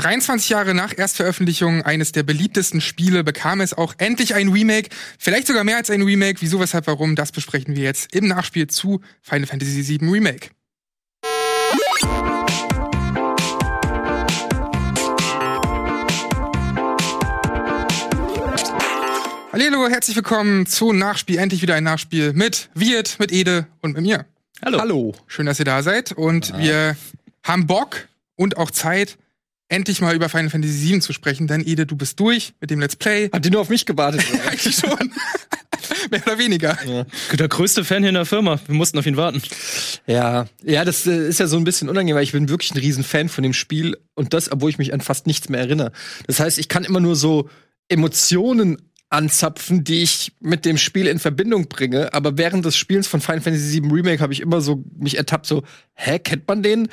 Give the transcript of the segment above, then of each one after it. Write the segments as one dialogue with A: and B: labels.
A: 23 Jahre nach Erstveröffentlichung eines der beliebtesten Spiele bekam es auch endlich ein Remake. Vielleicht sogar mehr als ein Remake. Wieso, weshalb, warum, das besprechen wir jetzt im Nachspiel zu Final Fantasy VII Remake. Hallo, herzlich willkommen zu Nachspiel. Endlich wieder ein Nachspiel mit Wirt, mit Ede und mit mir.
B: Hallo.
A: Hallo. Schön, dass ihr da seid. Und wir haben Bock und auch Zeit, endlich mal über Final Fantasy VII zu sprechen. Denn Ede, du bist durch mit dem Let's Play.
B: Habt ihr nur auf mich gewartet?
A: Eigentlich schon. Mehr oder weniger.
C: Ja. Der größte Fan hier in der Firma. Wir mussten auf ihn warten.
B: Ja, ja, das äh, ist ja so ein bisschen unangenehm, weil ich bin wirklich ein Riesenfan von dem Spiel und das, obwohl ich mich an fast nichts mehr erinnere. Das heißt, ich kann immer nur so Emotionen anzapfen, die ich mit dem Spiel in Verbindung bringe. Aber während des Spiels von Final Fantasy VII Remake habe ich immer so mich ertappt, so, hä, kennt man den?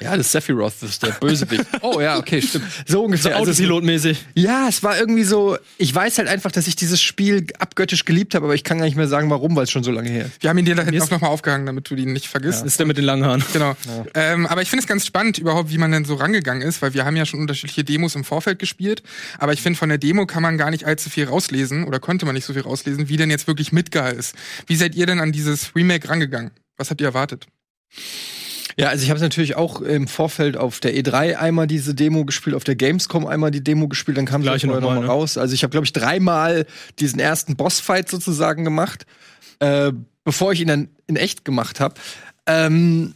B: Ja, das ist Sephiroth, das ist der Bösewicht. oh ja, okay, stimmt. So ungefähr.
C: So
B: also,
C: Autopilotmäßig.
B: Ja, es war irgendwie so, ich weiß halt einfach, dass ich dieses Spiel abgöttisch geliebt habe, aber ich kann gar nicht mehr sagen, warum, weil es schon so lange her ist.
A: Wir haben ihn dir da hinten auch nochmal aufgehangen, damit du ihn nicht vergisst. Ja.
C: ist der mit den langen Haaren.
A: Genau. Ja. Ähm, aber ich finde es ganz spannend überhaupt, wie man denn so rangegangen ist, weil wir haben ja schon unterschiedliche Demos im Vorfeld gespielt. Aber ich finde, von der Demo kann man gar nicht allzu viel rauslesen oder konnte man nicht so viel rauslesen, wie denn jetzt wirklich Midgar ist. Wie seid ihr denn an dieses Remake rangegangen? Was habt ihr erwartet?
B: Ja, also ich habe natürlich auch im Vorfeld auf der E3 einmal diese Demo gespielt, auf der Gamescom einmal die Demo gespielt, dann kam
C: sie
B: noch mal ne? raus. Also ich habe glaube ich dreimal diesen ersten Bossfight sozusagen gemacht, äh, bevor ich ihn dann in echt gemacht habe. Ähm,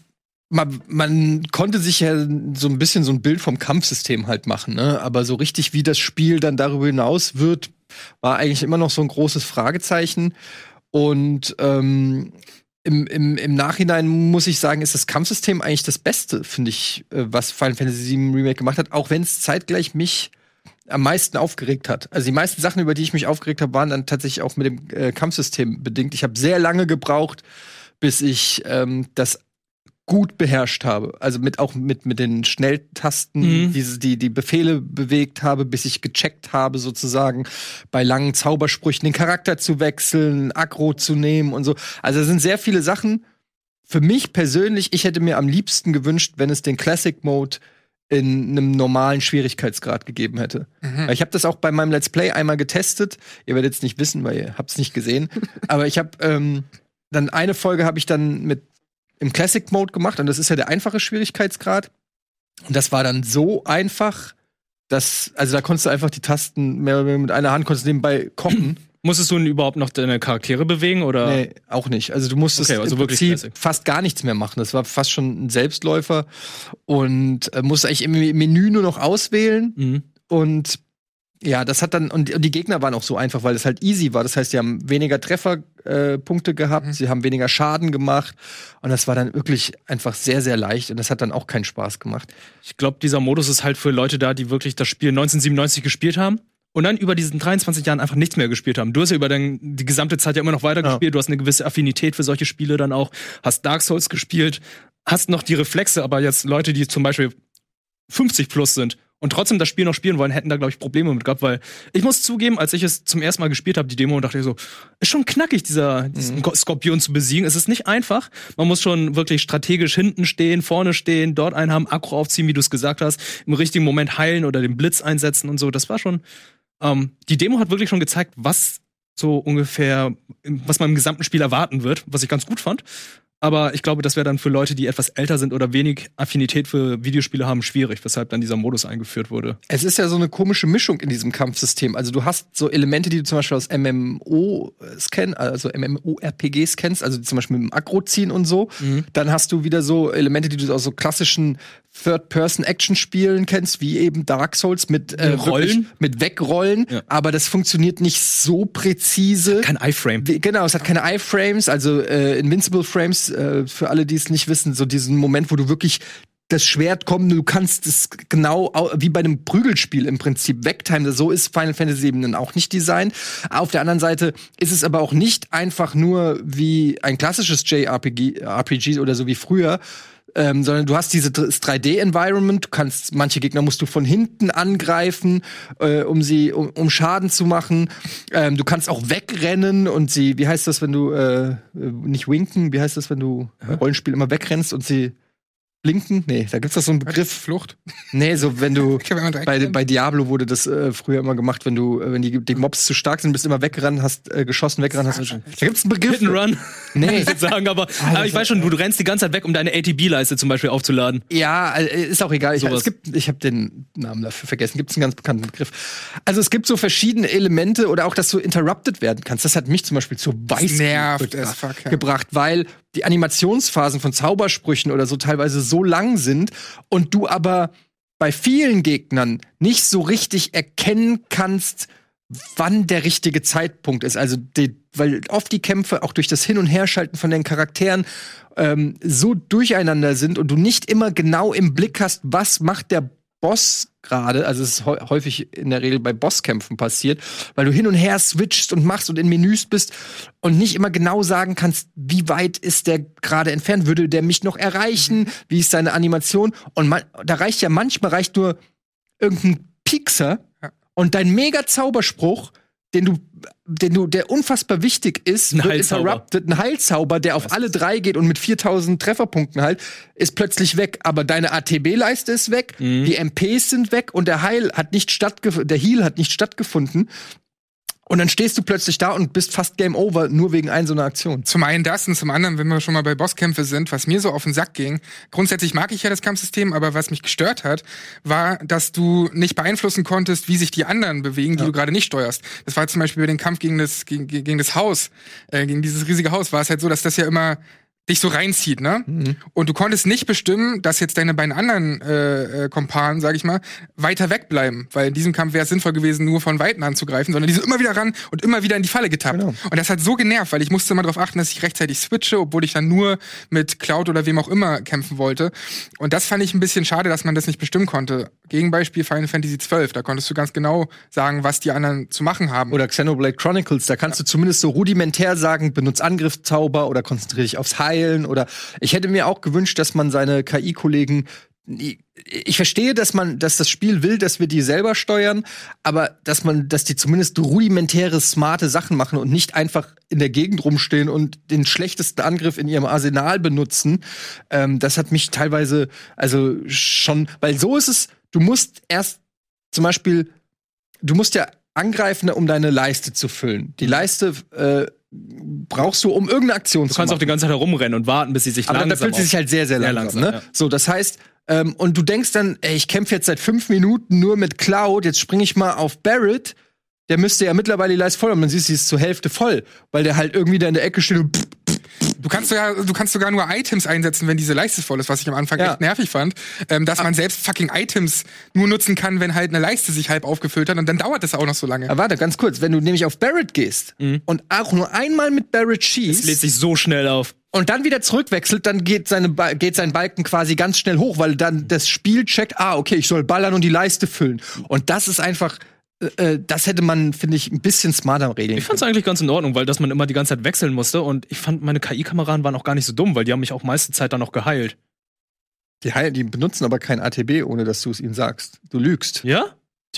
B: man, man konnte sich ja so ein bisschen so ein Bild vom Kampfsystem halt machen, ne? Aber so richtig, wie das Spiel dann darüber hinaus wird, war eigentlich immer noch so ein großes Fragezeichen. Und ähm, im, im, im Nachhinein muss ich sagen, ist das Kampfsystem eigentlich das Beste, finde ich, äh, was Final Fantasy VII Remake gemacht hat, auch wenn es zeitgleich mich am meisten aufgeregt hat. Also die meisten Sachen, über die ich mich aufgeregt habe, waren dann tatsächlich auch mit dem äh, Kampfsystem bedingt. Ich habe sehr lange gebraucht, bis ich ähm, das gut beherrscht habe. Also mit auch mit mit den Schnelltasten, mhm. diese die die Befehle bewegt habe, bis ich gecheckt habe sozusagen bei langen Zaubersprüchen den Charakter zu wechseln, Aggro zu nehmen und so. Also es sind sehr viele Sachen. Für mich persönlich, ich hätte mir am liebsten gewünscht, wenn es den Classic Mode in einem normalen Schwierigkeitsgrad gegeben hätte. Mhm. Ich habe das auch bei meinem Let's Play einmal getestet. Ihr werdet es nicht wissen, weil ihr habt es nicht gesehen. Aber ich habe ähm, dann eine Folge habe ich dann mit im Classic Mode gemacht und das ist ja der einfache Schwierigkeitsgrad. Und das war dann so einfach, dass, also da konntest du einfach die Tasten mehr oder weniger mit einer Hand konntest nebenbei kochen.
C: Musstest du überhaupt noch deine Charaktere bewegen oder?
B: Nee, auch nicht. Also du musstest okay, also im Prinzip fast gar nichts mehr machen. Das war fast schon ein Selbstläufer und äh, musst eigentlich im Menü nur noch auswählen mhm. und ja, das hat dann, und, die Gegner waren auch so einfach, weil es halt easy war. Das heißt, sie haben weniger Trefferpunkte äh, gehabt, mhm. sie haben weniger Schaden gemacht. Und das war dann wirklich einfach sehr, sehr leicht. Und das hat dann auch keinen Spaß gemacht.
C: Ich glaube, dieser Modus ist halt für Leute da, die wirklich das Spiel 1997 gespielt haben und dann über diesen 23 Jahren einfach nichts mehr gespielt haben. Du hast ja über dein, die gesamte Zeit ja immer noch weitergespielt, ja. du hast eine gewisse Affinität für solche Spiele dann auch, hast Dark Souls gespielt, hast noch die Reflexe, aber jetzt Leute, die zum Beispiel 50 plus sind und trotzdem das Spiel noch spielen wollen, hätten da, glaube ich, Probleme mit gehabt, weil ich muss zugeben, als ich es zum ersten Mal gespielt habe, die Demo, dachte ich so, ist schon knackig, dieser diesen mhm. Skorpion zu besiegen. Es ist nicht einfach. Man muss schon wirklich strategisch hinten stehen, vorne stehen, dort einen haben, Akku aufziehen, wie du es gesagt hast, im richtigen Moment heilen oder den Blitz einsetzen und so. Das war schon. Ähm, die Demo hat wirklich schon gezeigt, was so ungefähr, was man im gesamten Spiel erwarten wird, was ich ganz gut fand. Aber ich glaube, das wäre dann für Leute, die etwas älter sind oder wenig Affinität für Videospiele haben, schwierig, weshalb dann dieser Modus eingeführt wurde.
B: Es ist ja so eine komische Mischung in diesem Kampfsystem. Also du hast so Elemente, die du zum Beispiel aus MMO scan, also MMORPGs kennst, also zum Beispiel mit dem Aggro ziehen und so. Mhm. Dann hast du wieder so Elemente, die du aus so klassischen Third-Person-Action-Spielen kennst, wie eben Dark Souls mit
C: äh, Rollen,
B: mit Wegrollen, ja. aber das funktioniert nicht so präzise.
C: Kein iFrame.
B: Genau, es hat keine iFrames, also äh, Invincible Frames äh, für alle, die es nicht wissen, so diesen Moment, wo du wirklich das Schwert kommt, du kannst es genau wie bei einem Prügelspiel im Prinzip wegtimen. So ist Final Fantasy eben dann auch nicht Design. Auf der anderen Seite ist es aber auch nicht einfach nur wie ein klassisches JRPG RPG oder so wie früher, ähm, sondern du hast dieses 3D-Environment, du kannst, manche Gegner musst du von hinten angreifen, äh, um sie, um, um, Schaden zu machen. Ähm, du kannst auch wegrennen und sie, wie heißt das, wenn du, äh, nicht winken, wie heißt das, wenn du Rollenspiel immer wegrennst und sie Blinken? Nee, da gibt's doch so einen Begriff.
A: Flucht.
B: Nee, so wenn du bei, bei Diablo wurde das äh, früher immer gemacht, wenn du, äh, wenn die, die Mobs zu stark sind, bist du immer weggerannt, hast äh, geschossen, weggerannt, hast. Da gibt's einen Begriff.
C: Hit and Run.
B: Nee.
C: Ich sagen, aber, aber ich weiß schon, du, du rennst die ganze Zeit weg, um deine ATB-Leiste zum Beispiel aufzuladen.
B: Ja, äh, ist auch egal. Ich, es gibt, ich habe den Namen dafür vergessen. Gibt es einen ganz bekannten Begriff. Also es gibt so verschiedene Elemente oder auch, dass du interrupted werden kannst. Das hat mich zum Beispiel zu weiß
A: nervt
B: gebra-
A: as fuck, ja.
B: gebracht, weil die Animationsphasen von Zaubersprüchen oder so teilweise so lang sind und du aber bei vielen Gegnern nicht so richtig erkennen kannst, wann der richtige Zeitpunkt ist. Also, die, weil oft die Kämpfe auch durch das Hin- und Herschalten von den Charakteren ähm, so durcheinander sind und du nicht immer genau im Blick hast, was macht der Boss gerade, also es ist häu- häufig in der Regel bei Bosskämpfen passiert, weil du hin und her switchst und machst und in Menüs bist und nicht immer genau sagen kannst, wie weit ist der gerade entfernt, würde der mich noch erreichen, wie ist seine Animation und man, da reicht ja manchmal reicht nur irgendein Piekser
A: Ja.
B: und dein mega Zauberspruch, den du, den du, der unfassbar wichtig ist,
C: Ein
B: wird interrupted, ein Heilzauber, der auf alle drei geht und mit 4000 Trefferpunkten halt, ist plötzlich weg. Aber deine ATB-Leiste ist weg,
C: Mhm.
B: die MPs sind weg und der Heil hat nicht stattgefunden, der Heal hat nicht stattgefunden. Und dann stehst du plötzlich da und bist fast Game Over, nur wegen ein so einer Aktion.
A: Zum einen das und zum anderen, wenn wir schon mal bei Bosskämpfe sind, was mir so auf den Sack ging. Grundsätzlich mag ich ja das Kampfsystem, aber was mich gestört hat, war, dass du nicht beeinflussen konntest, wie sich die anderen bewegen, die du gerade nicht steuerst. Das war zum Beispiel bei dem Kampf gegen das, gegen, gegen das Haus, äh, gegen dieses riesige Haus, war es halt so, dass das ja immer dich so reinzieht, ne? Und du konntest nicht bestimmen, dass jetzt deine beiden anderen äh, äh, Kompanen, sag ich mal, weiter wegbleiben, weil in diesem Kampf wäre es sinnvoll gewesen, nur von Weitem anzugreifen, sondern die sind immer wieder ran und immer wieder in die Falle getappt.
B: Genau.
A: Und das hat so genervt, weil ich musste immer darauf achten, dass ich rechtzeitig switche, obwohl ich dann nur mit Cloud oder wem auch immer kämpfen wollte. Und das fand ich ein bisschen schade, dass man das nicht bestimmen konnte. Gegenbeispiel Final Fantasy XII, da konntest du ganz genau sagen, was die anderen zu machen haben.
B: Oder Xenoblade Chronicles, da kannst du zumindest so rudimentär sagen, benutz Angriffszauber oder konzentriere dich aufs Heilen oder ich hätte mir auch gewünscht, dass man seine KI-Kollegen ich verstehe, dass man, dass das Spiel will, dass wir die selber steuern, aber dass man, dass die zumindest rudimentäre, smarte Sachen machen und nicht einfach in der Gegend rumstehen und den schlechtesten Angriff in ihrem Arsenal benutzen, ähm, das hat mich teilweise, also schon, weil so ist es, du musst erst zum Beispiel, du musst ja angreifen, um deine Leiste zu füllen. Die Leiste äh, brauchst du, um irgendeine Aktion
C: Du
B: zu
C: kannst
B: machen.
C: auch die ganze Zeit herumrennen und warten, bis sie sich
B: Aber
C: langsam
B: da fühlt sie sich halt sehr, sehr
C: Sehr
B: langsam.
C: langsam,
B: ne?
C: ja.
B: So, das heißt, ähm, und du denkst dann, ey, ich kämpfe jetzt seit fünf Minuten nur mit Cloud, jetzt springe ich mal auf Barrett. Der müsste ja mittlerweile die Leiste voll haben. Man sieht, sie ist zur Hälfte voll, weil der halt irgendwie da in der Ecke steht und pff,
A: Du kannst sogar, du kannst sogar nur Items einsetzen, wenn diese Leiste voll ist, was ich am Anfang
B: Ja.
A: echt nervig fand. Ähm, dass man selbst fucking Items nur nutzen kann, wenn halt eine Leiste sich halb aufgefüllt hat und dann dauert das auch noch so lange.
B: Aber warte, ganz kurz, wenn du nämlich auf Barrett gehst und auch nur einmal mit Barrett
C: Es lädt
B: schießt
C: sich so schnell auf.
B: und dann wieder zurückwechselt, dann geht, seine ba geht sein Balken quasi ganz schnell hoch, weil dann das Spiel checkt, ah, okay, ich soll ballern und die Leiste füllen. Und das ist einfach, äh, äh, das hätte man, finde ich, ein bisschen smarter regeln
C: Ich fand's eigentlich ganz in Ordnung, weil dass man immer die ganze Zeit wechseln musste und ich fand, meine KI-Kameraden waren auch gar nicht so dumm, weil die haben mich auch meiste Zeit dann noch geheilt.
B: Die, heil- die benutzen aber kein ATB, ohne dass du es ihnen sagst. Du lügst.
C: Ja?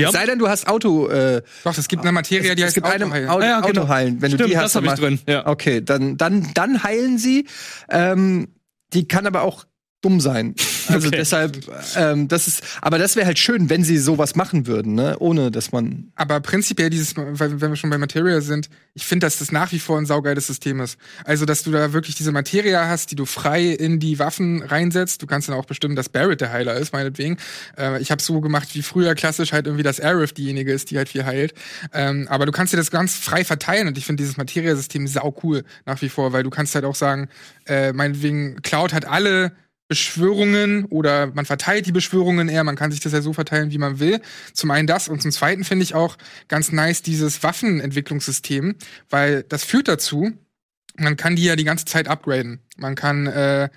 B: Es sei denn, du hast Auto. Äh,
A: Doch, es gibt eine Materie, die
B: es
A: heißt
B: gibt eine
A: Autoheilen.
B: Auto,
C: Ah ja, genau.
B: Autoheilen. Wenn du
C: Stimmt,
B: die hast,
C: das habe ich
B: dann
C: drin. Ja.
B: Okay, dann, dann, dann heilen sie. Ähm, die kann aber auch dumm sein. Also
C: Okay.
B: deshalb, ähm, das ist, aber das wäre halt schön, wenn sie sowas machen würden, ne? Ohne dass man.
A: Aber prinzipiell dieses, wenn wir schon bei Materia sind, ich finde, dass das nach wie vor ein saugeiles System ist. Also, dass du da wirklich diese Materia hast, die du frei in die Waffen reinsetzt. Du kannst dann auch bestimmen, dass Barrett der Heiler ist, meinetwegen. Äh, ich habe so gemacht wie früher klassisch halt irgendwie, dass Arif diejenige ist, die halt viel heilt. Ähm, aber du kannst dir das ganz frei verteilen und ich finde dieses Materia-System sau cool nach wie vor, weil du kannst halt auch sagen, äh, meinetwegen, Cloud hat alle Beschwörungen oder man verteilt die Beschwörungen eher, man kann sich das ja so verteilen, wie man will. Zum einen das und zum zweiten finde ich auch ganz nice dieses Waffenentwicklungssystem, weil das führt dazu, man kann die ja die ganze Zeit upgraden. Man kann äh,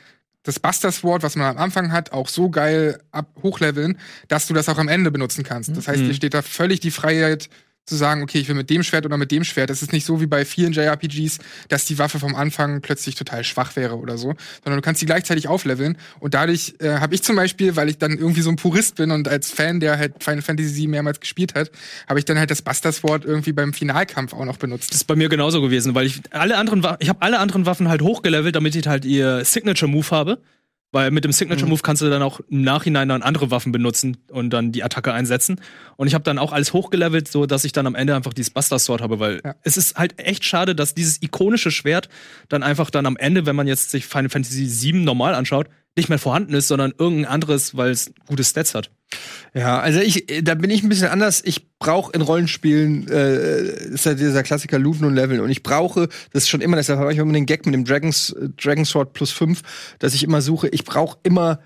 A: das Buster Sword, was man am Anfang hat, auch so geil ab hochleveln, dass du das auch am Ende benutzen kannst. Das heißt, dir steht da völlig die Freiheit zu sagen, okay, ich will mit dem Schwert oder mit dem Schwert. Es ist nicht so wie bei vielen JRPGs, dass die Waffe vom Anfang plötzlich total schwach wäre oder so, sondern du kannst sie gleichzeitig aufleveln. Und dadurch äh, habe ich zum Beispiel, weil ich dann irgendwie so ein Purist bin und als Fan, der halt Final Fantasy VII mehrmals gespielt hat, habe ich dann halt das Buster Sword irgendwie beim Finalkampf auch noch benutzt.
C: Das ist bei mir genauso gewesen, weil ich alle anderen, ich habe alle anderen Waffen halt hochgelevelt, damit ich halt ihr Signature Move habe. Weil mit dem Signature Move kannst du dann auch im Nachhinein dann andere Waffen benutzen und dann die Attacke einsetzen. Und ich habe dann auch alles hochgelevelt, so dass ich dann am Ende einfach dieses Buster Sword habe, weil
A: Ja.
C: es ist halt echt schade, dass dieses ikonische Schwert dann einfach dann am Ende, wenn man jetzt sich Final Fantasy VII normal anschaut, nicht mehr vorhanden ist, sondern irgendein anderes, weil es gute Stats hat.
B: Ja, also ich, da bin ich ein bisschen anders. Ich brauche in Rollenspielen, äh, ist ja dieser Klassiker Looten und Leveln. Und ich brauche, das ist schon immer, deshalb habe ich immer den Gag mit dem Dragons, äh, Dragon Sword plus 5, dass ich immer suche, ich brauche immer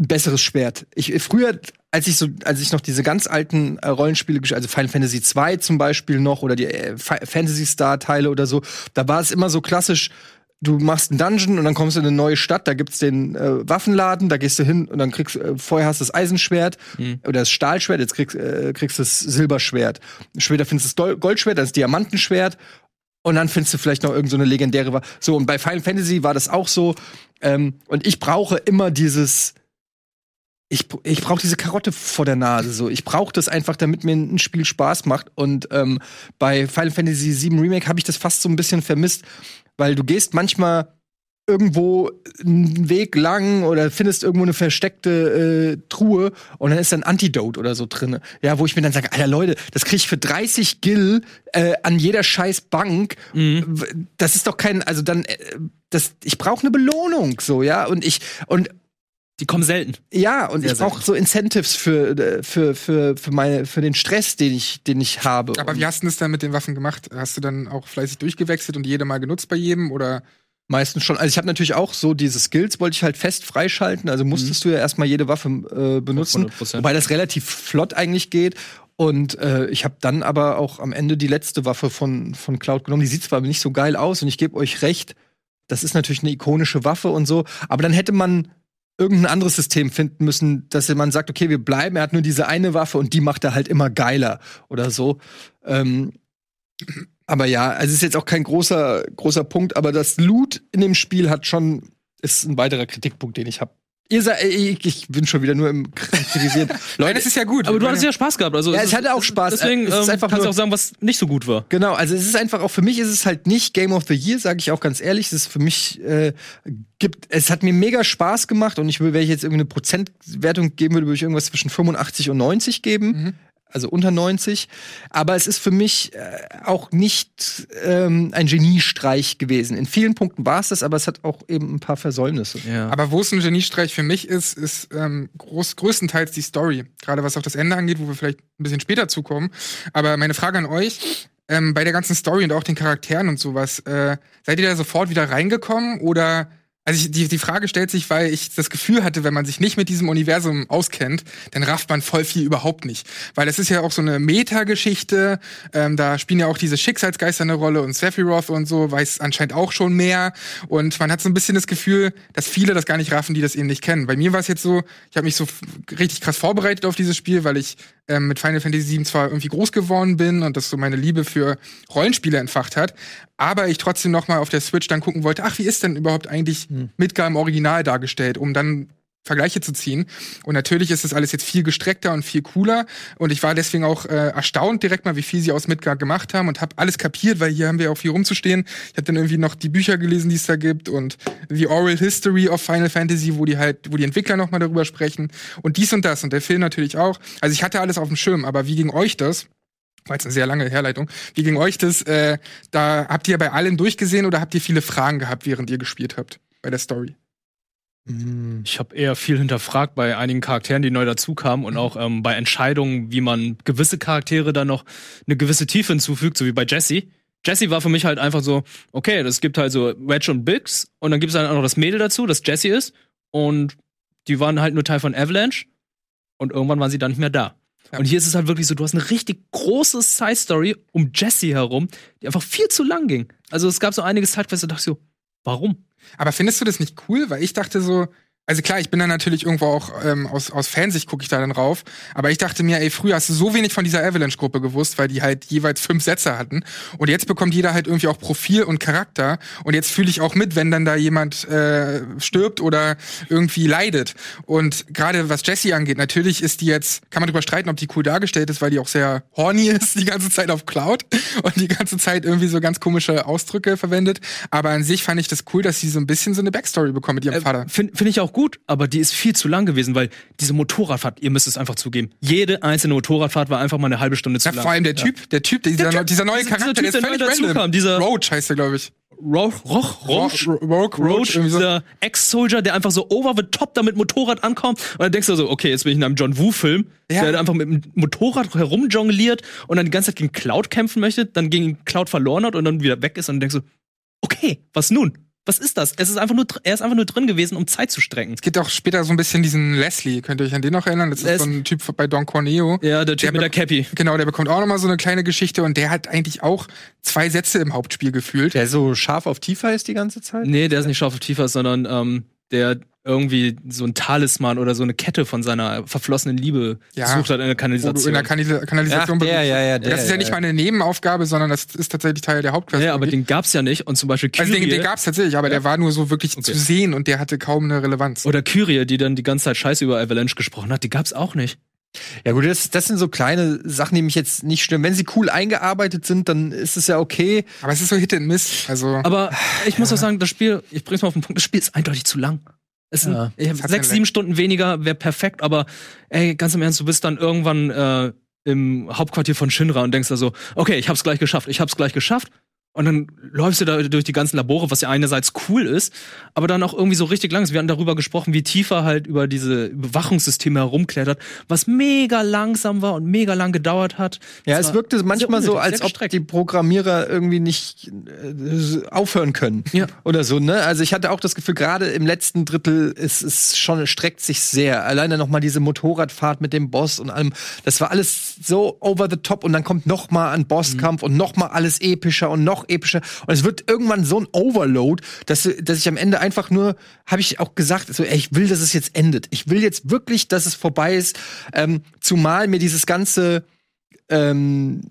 B: ein besseres Schwert. Ich, früher, als ich so, als ich noch diese ganz alten äh, Rollenspiele, also Final Fantasy 2 zum Beispiel noch oder die äh, Fa- Fantasy Star Teile oder so, da war es immer so klassisch, du machst einen Dungeon und dann kommst du in eine neue Stadt, da gibt's den äh, Waffenladen, da gehst du hin und dann kriegst äh, vorher hast du das Eisenschwert oder das Stahlschwert, jetzt kriegst, äh, kriegst du das Silberschwert. Später findest du das Goldschwert, dann das Diamantenschwert und dann findest du vielleicht noch irgendeine so eine legendäre Waffe. So, und bei Final Fantasy war das auch so. Ähm, und ich brauche immer dieses. Ich, ich brauche diese Karotte vor der Nase. So, ich brauche das einfach, damit mir ein Spiel Spaß macht. Und ähm, bei Final Fantasy VII Remake habe ich das fast so ein bisschen vermisst, weil du gehst manchmal irgendwo einen Weg lang oder findest irgendwo eine versteckte äh, Truhe und dann ist da ein Antidote oder so drin. Ja, wo ich mir dann sage, Alter Leute, das krieg ich für 30 Gil äh, an jeder scheiß Bank. W- Das ist doch kein, also dann, äh, das, ich brauche eine Belohnung, so, ja. Und ich, und
C: Die kommen selten.
B: ja, und
C: Sehr
B: ich brauche so Incentives für, äh, für, für, für, meine, für den Stress, den ich, den ich habe.
A: Aber wie hast du das dann mit den Waffen gemacht? Hast du dann auch fleißig durchgewechselt und jede mal genutzt bei jedem? Oder
B: Meistens schon. Also ich habe natürlich auch so diese Skills wollte ich halt fest freischalten. Also musstest du ja erstmal jede Waffe äh, benutzen,
C: 100%.
B: wobei das relativ flott eigentlich geht. Und äh, ich habe dann aber auch am Ende die letzte Waffe von von Cloud genommen. Die sieht zwar nicht so geil aus und ich gebe euch recht, das ist natürlich eine ikonische Waffe und so. Aber dann hätte man irgendein anderes System finden müssen, dass man sagt, okay, wir bleiben. Er hat nur diese eine Waffe und die macht er halt immer geiler oder so. Ähm, aber ja, also es ist jetzt auch kein großer, großer Punkt, aber das Loot in dem Spiel hat schon, ist ein weiterer Kritikpunkt, den ich habe. Ihr seid, ich, ich bin schon wieder nur im Kritisieren. Leute,
A: das ist ja gut.
C: Aber du hattest ja Spaß gehabt. Also
B: Ja,
C: es ist-
B: hatte auch Spaß.
C: Deswegen
B: Es ist
C: ähm,
B: einfach
C: kannst du auch sagen, was nicht so gut war.
B: Genau, also es ist einfach auch für mich ist es halt nicht Game of the Year, sage ich auch ganz ehrlich. Es ist für mich äh, gibt, es hat mir mega Spaß gemacht und ich will, wenn ich jetzt irgendwie eine Prozentwertung geben würde, würde ich irgendwas zwischen 85 und 90 geben. Also unter 90. Aber es ist für mich äh, auch nicht ähm, ein Geniestreich gewesen. In vielen Punkten war es das, aber es hat auch eben ein paar Versäumnisse.
C: Ja.
A: Aber wo es ein Geniestreich für mich ist, ist ähm, groß, größtenteils die Story. Gerade was auch das Ende angeht, wo wir vielleicht ein bisschen später zukommen. Aber meine Frage an euch, ähm, bei der ganzen Story und auch den Charakteren und sowas, äh, seid ihr da sofort wieder reingekommen oder also ich, die, die Frage stellt sich, weil ich das Gefühl hatte, wenn man sich nicht mit diesem Universum auskennt, dann rafft man voll viel überhaupt nicht. Weil es ist ja auch so eine Metageschichte, ähm, da spielen ja auch diese Schicksalsgeister eine Rolle und Sephiroth und so weiß anscheinend auch schon mehr. Und man hat so ein bisschen das Gefühl, dass viele das gar nicht raffen, die das eben nicht kennen. Bei mir war es jetzt so, ich habe mich so richtig krass vorbereitet auf dieses Spiel, weil ich ähm, mit Final Fantasy VII zwar irgendwie groß geworden bin und das so meine Liebe für Rollenspiele entfacht hat, aber ich trotzdem noch mal auf der Switch dann gucken wollte, ach, wie ist denn überhaupt eigentlich Midgar im Original dargestellt, um dann Vergleiche zu ziehen. Und natürlich ist das alles jetzt viel gestreckter und viel cooler. Und ich war deswegen auch äh, erstaunt direkt mal, wie viel sie aus Midgar gemacht haben und habe alles kapiert, weil hier haben wir auch viel rumzustehen. Ich habe dann irgendwie noch die Bücher gelesen, die es da gibt und The Oral History of Final Fantasy, wo die halt, wo die Entwickler noch mal darüber sprechen und dies und das und der Film natürlich auch. Also ich hatte alles auf dem Schirm, aber wie ging euch das? War jetzt eine sehr lange Herleitung. Wie ging euch das? Äh, da habt ihr bei allem durchgesehen oder habt ihr viele Fragen gehabt, während ihr gespielt habt bei der Story?
C: Ich habe eher viel hinterfragt bei einigen Charakteren, die neu dazukamen und auch ähm, bei Entscheidungen, wie man gewisse Charaktere dann noch eine gewisse Tiefe hinzufügt, so wie bei Jesse. Jesse war für mich halt einfach so, okay, es gibt halt so Wedge und Biggs und dann gibt es dann auch noch das Mädel dazu, das Jesse ist und die waren halt nur Teil von Avalanche und irgendwann waren sie dann nicht mehr da.
A: Ja.
C: Und hier ist es halt wirklich so, du hast eine richtig große Side-Story um Jesse herum, die einfach viel zu lang ging. Also es gab so einige Sidequests, da dachte ich so, warum?
A: Aber findest du das nicht cool? Weil ich dachte so, Also klar, ich bin dann natürlich irgendwo auch ähm, aus, aus Fansicht gucke ich da dann rauf. Aber ich dachte mir, ey, früher hast du so wenig von dieser Avalanche-Gruppe gewusst, weil die halt jeweils fünf Sätze hatten. Und jetzt bekommt jeder halt irgendwie auch Profil und Charakter. Und jetzt fühle ich auch mit, wenn dann da jemand äh, stirbt oder irgendwie leidet. Und gerade was Jessie angeht, natürlich ist die jetzt, kann man drüber streiten, ob die cool dargestellt ist, weil die auch sehr horny ist die ganze Zeit auf Cloud und die ganze Zeit irgendwie so ganz komische Ausdrücke verwendet. Aber an sich fand ich das cool, dass sie so ein bisschen so eine Backstory bekommen mit ihrem
C: Äh,
A: Vater.
C: Finde find ich auch gut, aber die ist viel zu lang gewesen, weil diese Motorradfahrt, ihr müsst es einfach zugeben, jede einzelne Motorradfahrt war einfach mal eine halbe Stunde zu
A: Ja,
C: lang.
A: vor allem der Typ, der Typ, dieser,
C: Der Typ,
A: dieser neue Charakter,
C: dieser Typ,
A: der ist
C: der
A: völlig
C: neu dazu
A: random.
C: kam, dieser-
A: Roach heißt der, glaube ich.
C: Roch, Roch, Roch,
A: Ro- Rogue,
C: Roach,
A: Roach, irgendwie so.
C: dieser Ex-Soldier, der einfach so over the top da mit Motorrad ankommt. Und dann denkst du so, okay, jetzt bin ich in einem John Woo-Film,
A: Ja.
C: der einfach mit dem Motorrad herumjongliert und dann die ganze Zeit gegen Cloud kämpfen möchte, dann gegen Cloud verloren hat und dann wieder weg ist und dann denkst du, okay, was nun? Was ist das? Es ist einfach nur, er ist einfach nur drin gewesen, um Zeit zu strecken.
A: Es gibt auch später so ein bisschen diesen Leslie, könnt ihr euch an den noch erinnern? Das ist so ein Typ bei Don Corneo.
C: Ja, der Typ
A: Der
C: mit der Cappy.
A: Genau, der bekommt auch nochmal so eine kleine Geschichte und der hat eigentlich auch zwei Sätze im Hauptspiel gefühlt.
B: Der so scharf auf tiefer ist die ganze Zeit?
C: Nee, der ist nicht scharf auf tiefer, sondern ähm, der irgendwie so ein Talisman oder so eine Kette von seiner verflossenen Liebe
A: Ja.
C: gesucht hat in der Kanalisation.
A: in der Kanal Kanalisation
B: Ach, der, ja, ja, der,
A: Das ist ja nicht
B: ja.
A: mal eine Nebenaufgabe, sondern das ist tatsächlich Teil der Hauptquest.
C: ja, aber den gab's ja nicht. Und zum Beispiel
A: also den,
C: Kyrie,
A: den gab's tatsächlich, aber der war nur so wirklich
C: Okay.
A: zu sehen und der hatte kaum eine Relevanz.
C: oder Kyrie, die dann die ganze Zeit Scheiße über Avalanche gesprochen hat, die gab's auch nicht.
B: Ja gut, das, das sind so kleine Sachen, die mich jetzt nicht stören. Wenn sie cool eingearbeitet sind, dann ist es ja okay.
A: Aber es ist so Hit and Miss. Also
C: Aber ich muss auch sagen, das Spiel, ich bring's mal auf den Punkt, das Spiel ist eindeutig zu lang. Es sind,
B: Ja.
C: sechs, sieben Stunden weniger, wäre perfekt, aber ey, ganz im Ernst, du bist dann irgendwann äh, im Hauptquartier von Shinra und denkst da so, okay, ich hab's gleich geschafft, ich hab's gleich geschafft. Und dann läufst du da durch die ganzen Labore, was ja einerseits cool ist, aber dann auch irgendwie so richtig lang ist. Wir hatten darüber gesprochen, wie tiefer halt über diese Überwachungssysteme herumklettert, was mega langsam war und mega lang gedauert hat.
B: Ja,
C: Das
B: es wirkte manchmal so, als ob die Programmierer irgendwie nicht äh, aufhören können.
C: Ja.
B: Oder so, ne? Also ich hatte auch das Gefühl, gerade im letzten Drittel ist es schon, streckt sich sehr. Alleine noch mal diese Motorradfahrt mit dem Boss und allem. Das war alles so over the top und dann kommt noch mal ein Bosskampf und noch mal alles epischer und noch epischer. Und es wird irgendwann so ein Overload, dass, dass ich am Ende einfach nur, habe ich auch gesagt, so, ey, ich will, dass es jetzt endet. Ich will jetzt wirklich, dass es vorbei ist. Ähm, zumal mir dieses ganze ähm,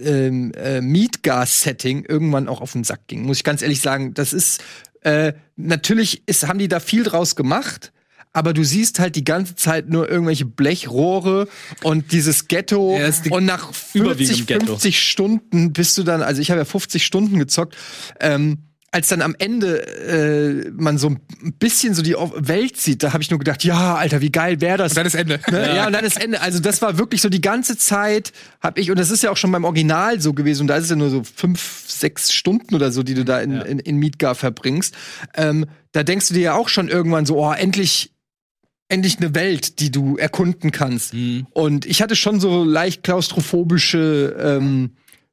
B: ähm, äh, Mietgas-Setting irgendwann auch auf den Sack ging. Muss ich ganz ehrlich sagen, das ist äh, natürlich ist, haben die da viel draus gemacht. Aber du siehst halt die ganze Zeit nur irgendwelche Blechrohre und dieses Ghetto.
C: Ja, die-
B: und nach
C: überwiegend
B: 40,
C: Ghetto.
B: 50 Stunden bist du dann, also ich habe ja 50 Stunden gezockt, ähm, als dann am Ende äh, man so ein bisschen so die Welt sieht, da habe ich nur gedacht, ja, Alter, wie geil wäre das?
A: und dann ist Ende.
B: Ne? Ja. und dann ist Ende. Also das war wirklich so die ganze Zeit habe ich und das ist ja auch schon beim Original so gewesen und da ist es ja nur so fünf, sechs Stunden oder so, die du da in,
C: Ja.
B: in, in Midgar verbringst. Ähm, da denkst du dir ja auch schon irgendwann so, oh, endlich endlich eine Welt, die du erkunden kannst.
C: Mhm.
B: Und ich hatte schon so leicht klaustrophobische ähm,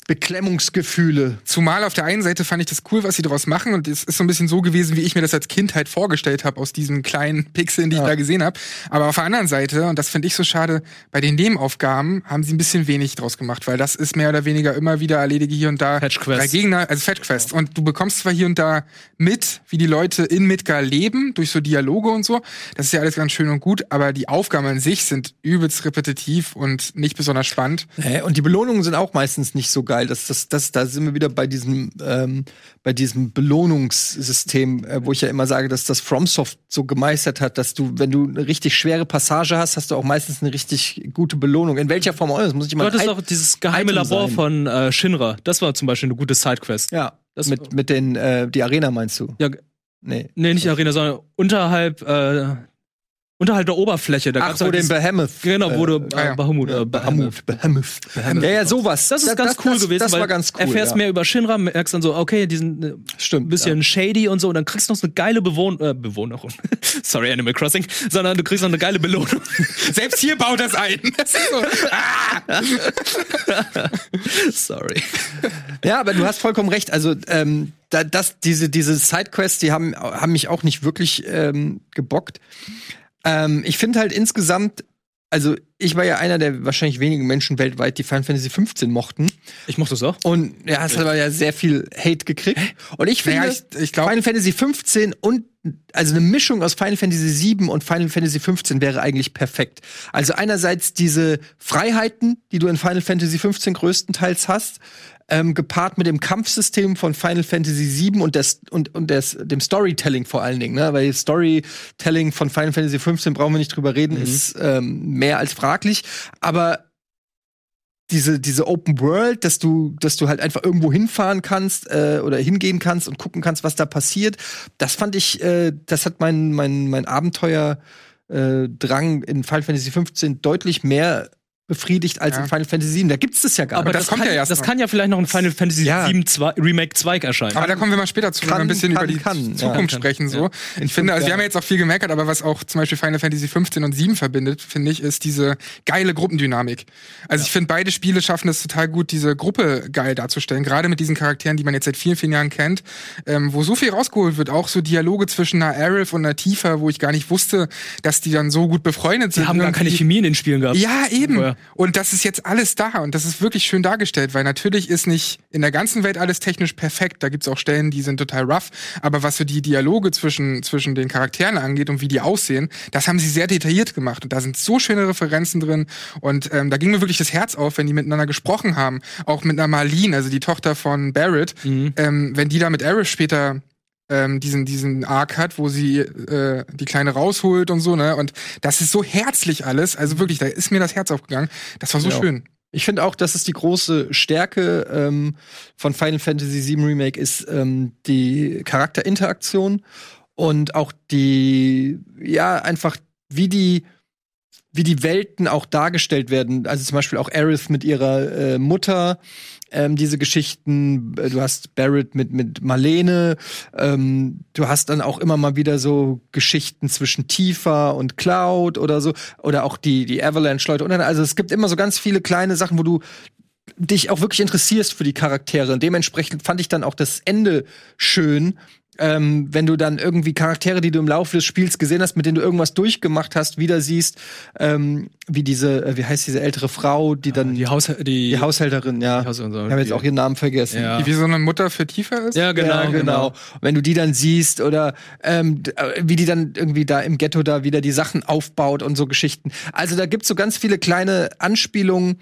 B: Beklemmungsgefühle.
A: Zumal auf der einen Seite fand ich das cool, was sie daraus machen und es ist so ein bisschen so gewesen, wie ich mir das als Kind halt vorgestellt habe aus diesen kleinen Pixeln, die
B: Ja.
A: ich da gesehen habe. Aber auf der anderen Seite, und das finde ich so schade, bei den Nebenaufgaben haben sie ein bisschen wenig draus gemacht, weil das ist mehr oder weniger immer wieder erledige hier und da
C: Fetch Quest.
A: drei Gegner, also Fetch Quest. Und du bekommst zwar hier und da mit, wie die Leute in Midgar leben, durch so Dialoge und so. Das ist ja alles ganz schön und gut, aber die Aufgaben an sich sind übelst repetitiv und nicht besonders spannend.
B: Äh, Und die Belohnungen sind auch meistens nicht so geil. Das, das, das, da sind wir wieder bei diesem, ähm, bei diesem Belohnungssystem, äh, wo ich ja immer sage, dass das FromSoft so gemeistert hat, dass du, wenn du eine richtig schwere Passage hast, hast du auch meistens eine richtig gute Belohnung. In welcher Form auch immer, das muss ich
C: Du
B: mal
C: hattest auch dieses geheime
B: Item
C: Labor
B: sein.
C: von äh, Shinra. Das war zum Beispiel eine gute Sidequest.
B: Ja,
C: Das-
B: mit, mit den, äh, die Arena meinst du?
C: Ja,
B: Nee.
C: nee, nicht Arena, sondern unterhalb, äh, unterhalb der Oberfläche. Da
B: Ach,
C: gab's
B: wo
C: halt
B: den Behemoth.
C: Genau, wo du
B: äh,
A: ja.
C: äh, Bahamut, äh,
B: Behemoth. Behemoth.
C: Behemoth.
B: Ja, ja, sowas.
C: Das ist ganz cool gewesen,
B: Das war ganz cool.
C: erfährst
B: ja.
C: mehr über Shinra, merkst dann so, okay, die sind äh,
B: Stimmt.
C: ein bisschen shady und so, und dann kriegst du noch so eine geile Bewohn äh, Bewohnerung. Sorry, Animal Crossing, sondern du kriegst noch eine geile Belohnung.
A: Selbst hier baut das ein. Das so, ah!
C: Sorry.
B: Ja, aber du hast vollkommen recht. Also ähm, da, das, diese, diese Sidequests, die haben, haben mich auch nicht wirklich ähm, gebockt. Ähm, ich finde halt insgesamt also ich war ja einer der wahrscheinlich wenigen Menschen weltweit, die Final Fantasy 15 mochten.
C: Ich mochte es auch.
B: Und ja, es hat aber ja sehr viel Hate gekriegt. Und ich finde,
A: Naja, ich- ich glaub-
B: Final Fantasy 15 und also eine Mischung aus Final Fantasy 7 und Final Fantasy 15 wäre eigentlich perfekt. Also einerseits diese Freiheiten, die du in Final Fantasy 15 größtenteils hast, ähm, gepaart mit dem Kampfsystem von Final Fantasy 7 und, des, und, und des, dem Storytelling vor allen Dingen, ne? Weil Storytelling von Final Fantasy 15 brauchen wir nicht drüber reden, ist ähm, mehr als fraglich. Aber diese, diese Open World, dass du, dass du halt einfach irgendwo hinfahren kannst äh, oder hingehen kannst und gucken kannst, was da passiert, das fand ich, äh, das hat mein, mein, mein Abenteuer äh, Drang in Final Fantasy 15 deutlich mehr befriedigt als
A: Ja.
B: in Final Fantasy 7. Da gibt's das ja gar
C: Aber
B: nicht.
A: das kommt
C: kann,
A: ja erst
C: Das
A: noch.
C: kann ja vielleicht noch ein Final Fantasy
B: Ja.
C: 7 2, Remake 2 erscheinen.
A: Aber da kommen wir mal später zu, wenn wir
B: Kann-
A: ein bisschen
B: kann-
A: über die
B: kann, ja.
A: Zukunft
C: Kann,
A: sprechen. So.
C: ja.
A: Ich finde, also wir haben ja jetzt auch viel gemeckert, aber was auch zum Beispiel Final Fantasy 15 und 7 verbindet, finde ich, ist diese geile Gruppendynamik. Also ich finde, beide Spiele schaffen es total gut, diese Gruppe geil darzustellen. Gerade mit diesen Charakteren, die man jetzt seit vielen, vielen Jahren kennt, ähm, wo so viel rausgeholt wird. Auch so Dialoge zwischen einer Aerith und einer Tifa, wo ich gar nicht wusste, dass die dann so gut befreundet sind.
C: Die haben gar keine. Chemie in den Spielen gehabt.
A: Ja, eben.
C: Vorher.
A: Und das ist jetzt alles da und das ist wirklich schön dargestellt, weil natürlich ist nicht in der ganzen Welt alles technisch perfekt. Da gibt's auch Stellen, die sind total rough. Aber was so die Dialoge zwischen, zwischen den Charakteren angeht und wie die aussehen, das haben sie sehr detailliert gemacht. Und da sind so schöne Referenzen drin. Und ähm, da ging mir wirklich das Herz auf, wenn die miteinander gesprochen haben. Auch mit einer Marlene, also die Tochter von Barrett. Ähm, wenn die da mit Aerith später ähm, diesen, diesen Arc hat, wo sie äh, die Kleine rausholt und so, ne? Und das ist so herzlich alles. Also wirklich, da ist mir das Herz aufgegangen. Das war so
B: Ja.
A: schön.
B: Ich finde auch, das ist die große Stärke ähm, von Final Fantasy VII Remake, ist ähm, die Charakterinteraktion und auch die, ja, einfach wie die wie die Welten auch dargestellt werden. Also zum Beispiel auch Aerith mit ihrer äh, Mutter, ähm, diese Geschichten. Du hast Barrett mit, mit Marlene. Ähm, du hast dann auch immer mal wieder so Geschichten zwischen Tifa und Cloud oder so. Oder auch die, die Avalanche-Leute. Und dann- Also es gibt immer so ganz viele kleine Sachen, wo du dich auch wirklich interessierst für die Charaktere. Und dementsprechend fand ich dann auch das Ende schön. Ähm, wenn du dann irgendwie Charaktere, die du im Laufe des Spiels gesehen hast, mit denen du irgendwas durchgemacht hast, wieder siehst, ähm, wie diese, äh, wie heißt diese ältere Frau, die dann
C: Die, Haus die,
B: die Haushälterin, ja.
C: Die Haushälterin,
B: ich habe jetzt auch ihren Namen vergessen.
C: Ja.
A: Die wie so eine Mutter für Tifa ist.
C: Ja, genau,
B: ja, genau. Wenn du die dann siehst oder ähm, äh, wie die dann irgendwie da im Ghetto da wieder die Sachen aufbaut und so Geschichten. Also da gibt's so ganz viele kleine Anspielungen,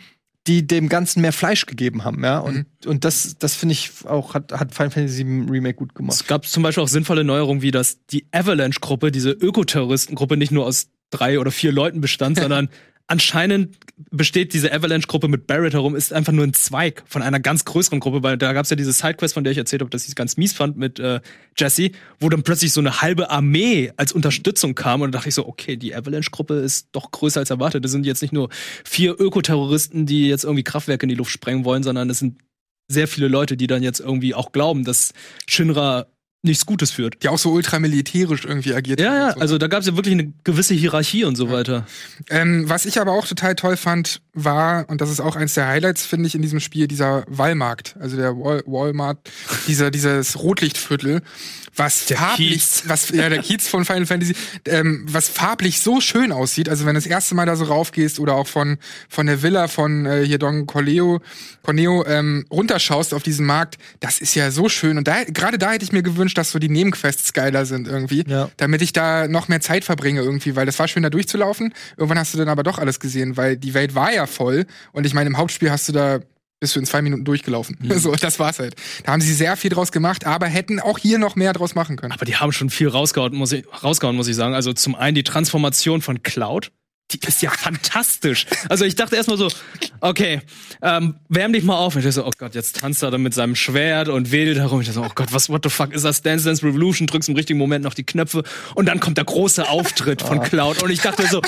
B: die dem Ganzen mehr Fleisch gegeben haben, ja. Und, und das, das finde ich auch, hat, hat Final Fantasy VII Remake gut gemacht.
C: Es gab zum Beispiel auch sinnvolle Neuerungen, wie dass die Avalanche-Gruppe, diese Ökoterroristengruppe, nicht nur aus drei oder vier Leuten bestand, sondern anscheinend besteht diese Avalanche-Gruppe mit Barrett herum, ist einfach nur ein Zweig von einer ganz größeren Gruppe, weil da gab es ja diese Sidequest, von der ich erzählt habe, dass ich es ganz mies fand mit äh, Jesse, wo dann plötzlich so eine halbe Armee als Unterstützung kam und da dachte ich so, okay, die Avalanche-Gruppe ist doch größer als erwartet. Das sind jetzt nicht nur vier Ökoterroristen, die jetzt irgendwie Kraftwerke in die Luft sprengen wollen, sondern es sind sehr viele Leute, die dann jetzt irgendwie auch glauben, dass Shinra nichts Gutes führt.
A: Die auch so ultramilitärisch irgendwie agiert.
C: Ja, ja,
A: so.
C: also da gab es ja wirklich eine gewisse Hierarchie und so weiter.
A: Ähm, was ich aber auch total toll fand, war, und das ist auch eins der Highlights, finde ich, in diesem Spiel, dieser Wallmarkt, also der Wall Walmart, dieser, dieses Rotlichtviertel, was farblich,
C: Kiez.
A: was, ja, der Kiez von Final Fantasy, ähm, was farblich so schön aussieht, also wenn du das erste Mal da so raufgehst oder auch von, von der Villa von äh, hier Don Corleo, Corneo, ähm, runterschaust auf diesen Markt, das ist ja so schön. Und da, gerade da hätte ich mir gewünscht, dass so die Nebenquests geiler sind irgendwie,
B: Ja.
A: damit ich da noch mehr Zeit verbringe irgendwie, weil das war schön da durchzulaufen. Irgendwann hast du dann aber doch alles gesehen, weil die Welt war ja voll und ich meine, im Hauptspiel hast du da bist du in zwei Minuten durchgelaufen. So, das war's halt. Da haben sie sehr viel draus gemacht, aber hätten auch hier noch mehr draus machen können.
C: Aber die haben schon viel rausgehauen, muss ich, rausgehauen, muss ich sagen. Also zum einen die Transformation von Cloud. Die ist ja fantastisch. Also ich dachte erstmal so, okay, ähm, wärm dich mal auf. Und ich dachte so, oh Gott, jetzt tanzt er da mit seinem Schwert und wedelt herum. Ich dachte so, oh Gott, was, what the fuck ist das? Dance Dance Revolution, drückst im richtigen Moment noch die Knöpfe und dann kommt der große Auftritt von Cloud. Und ich dachte so,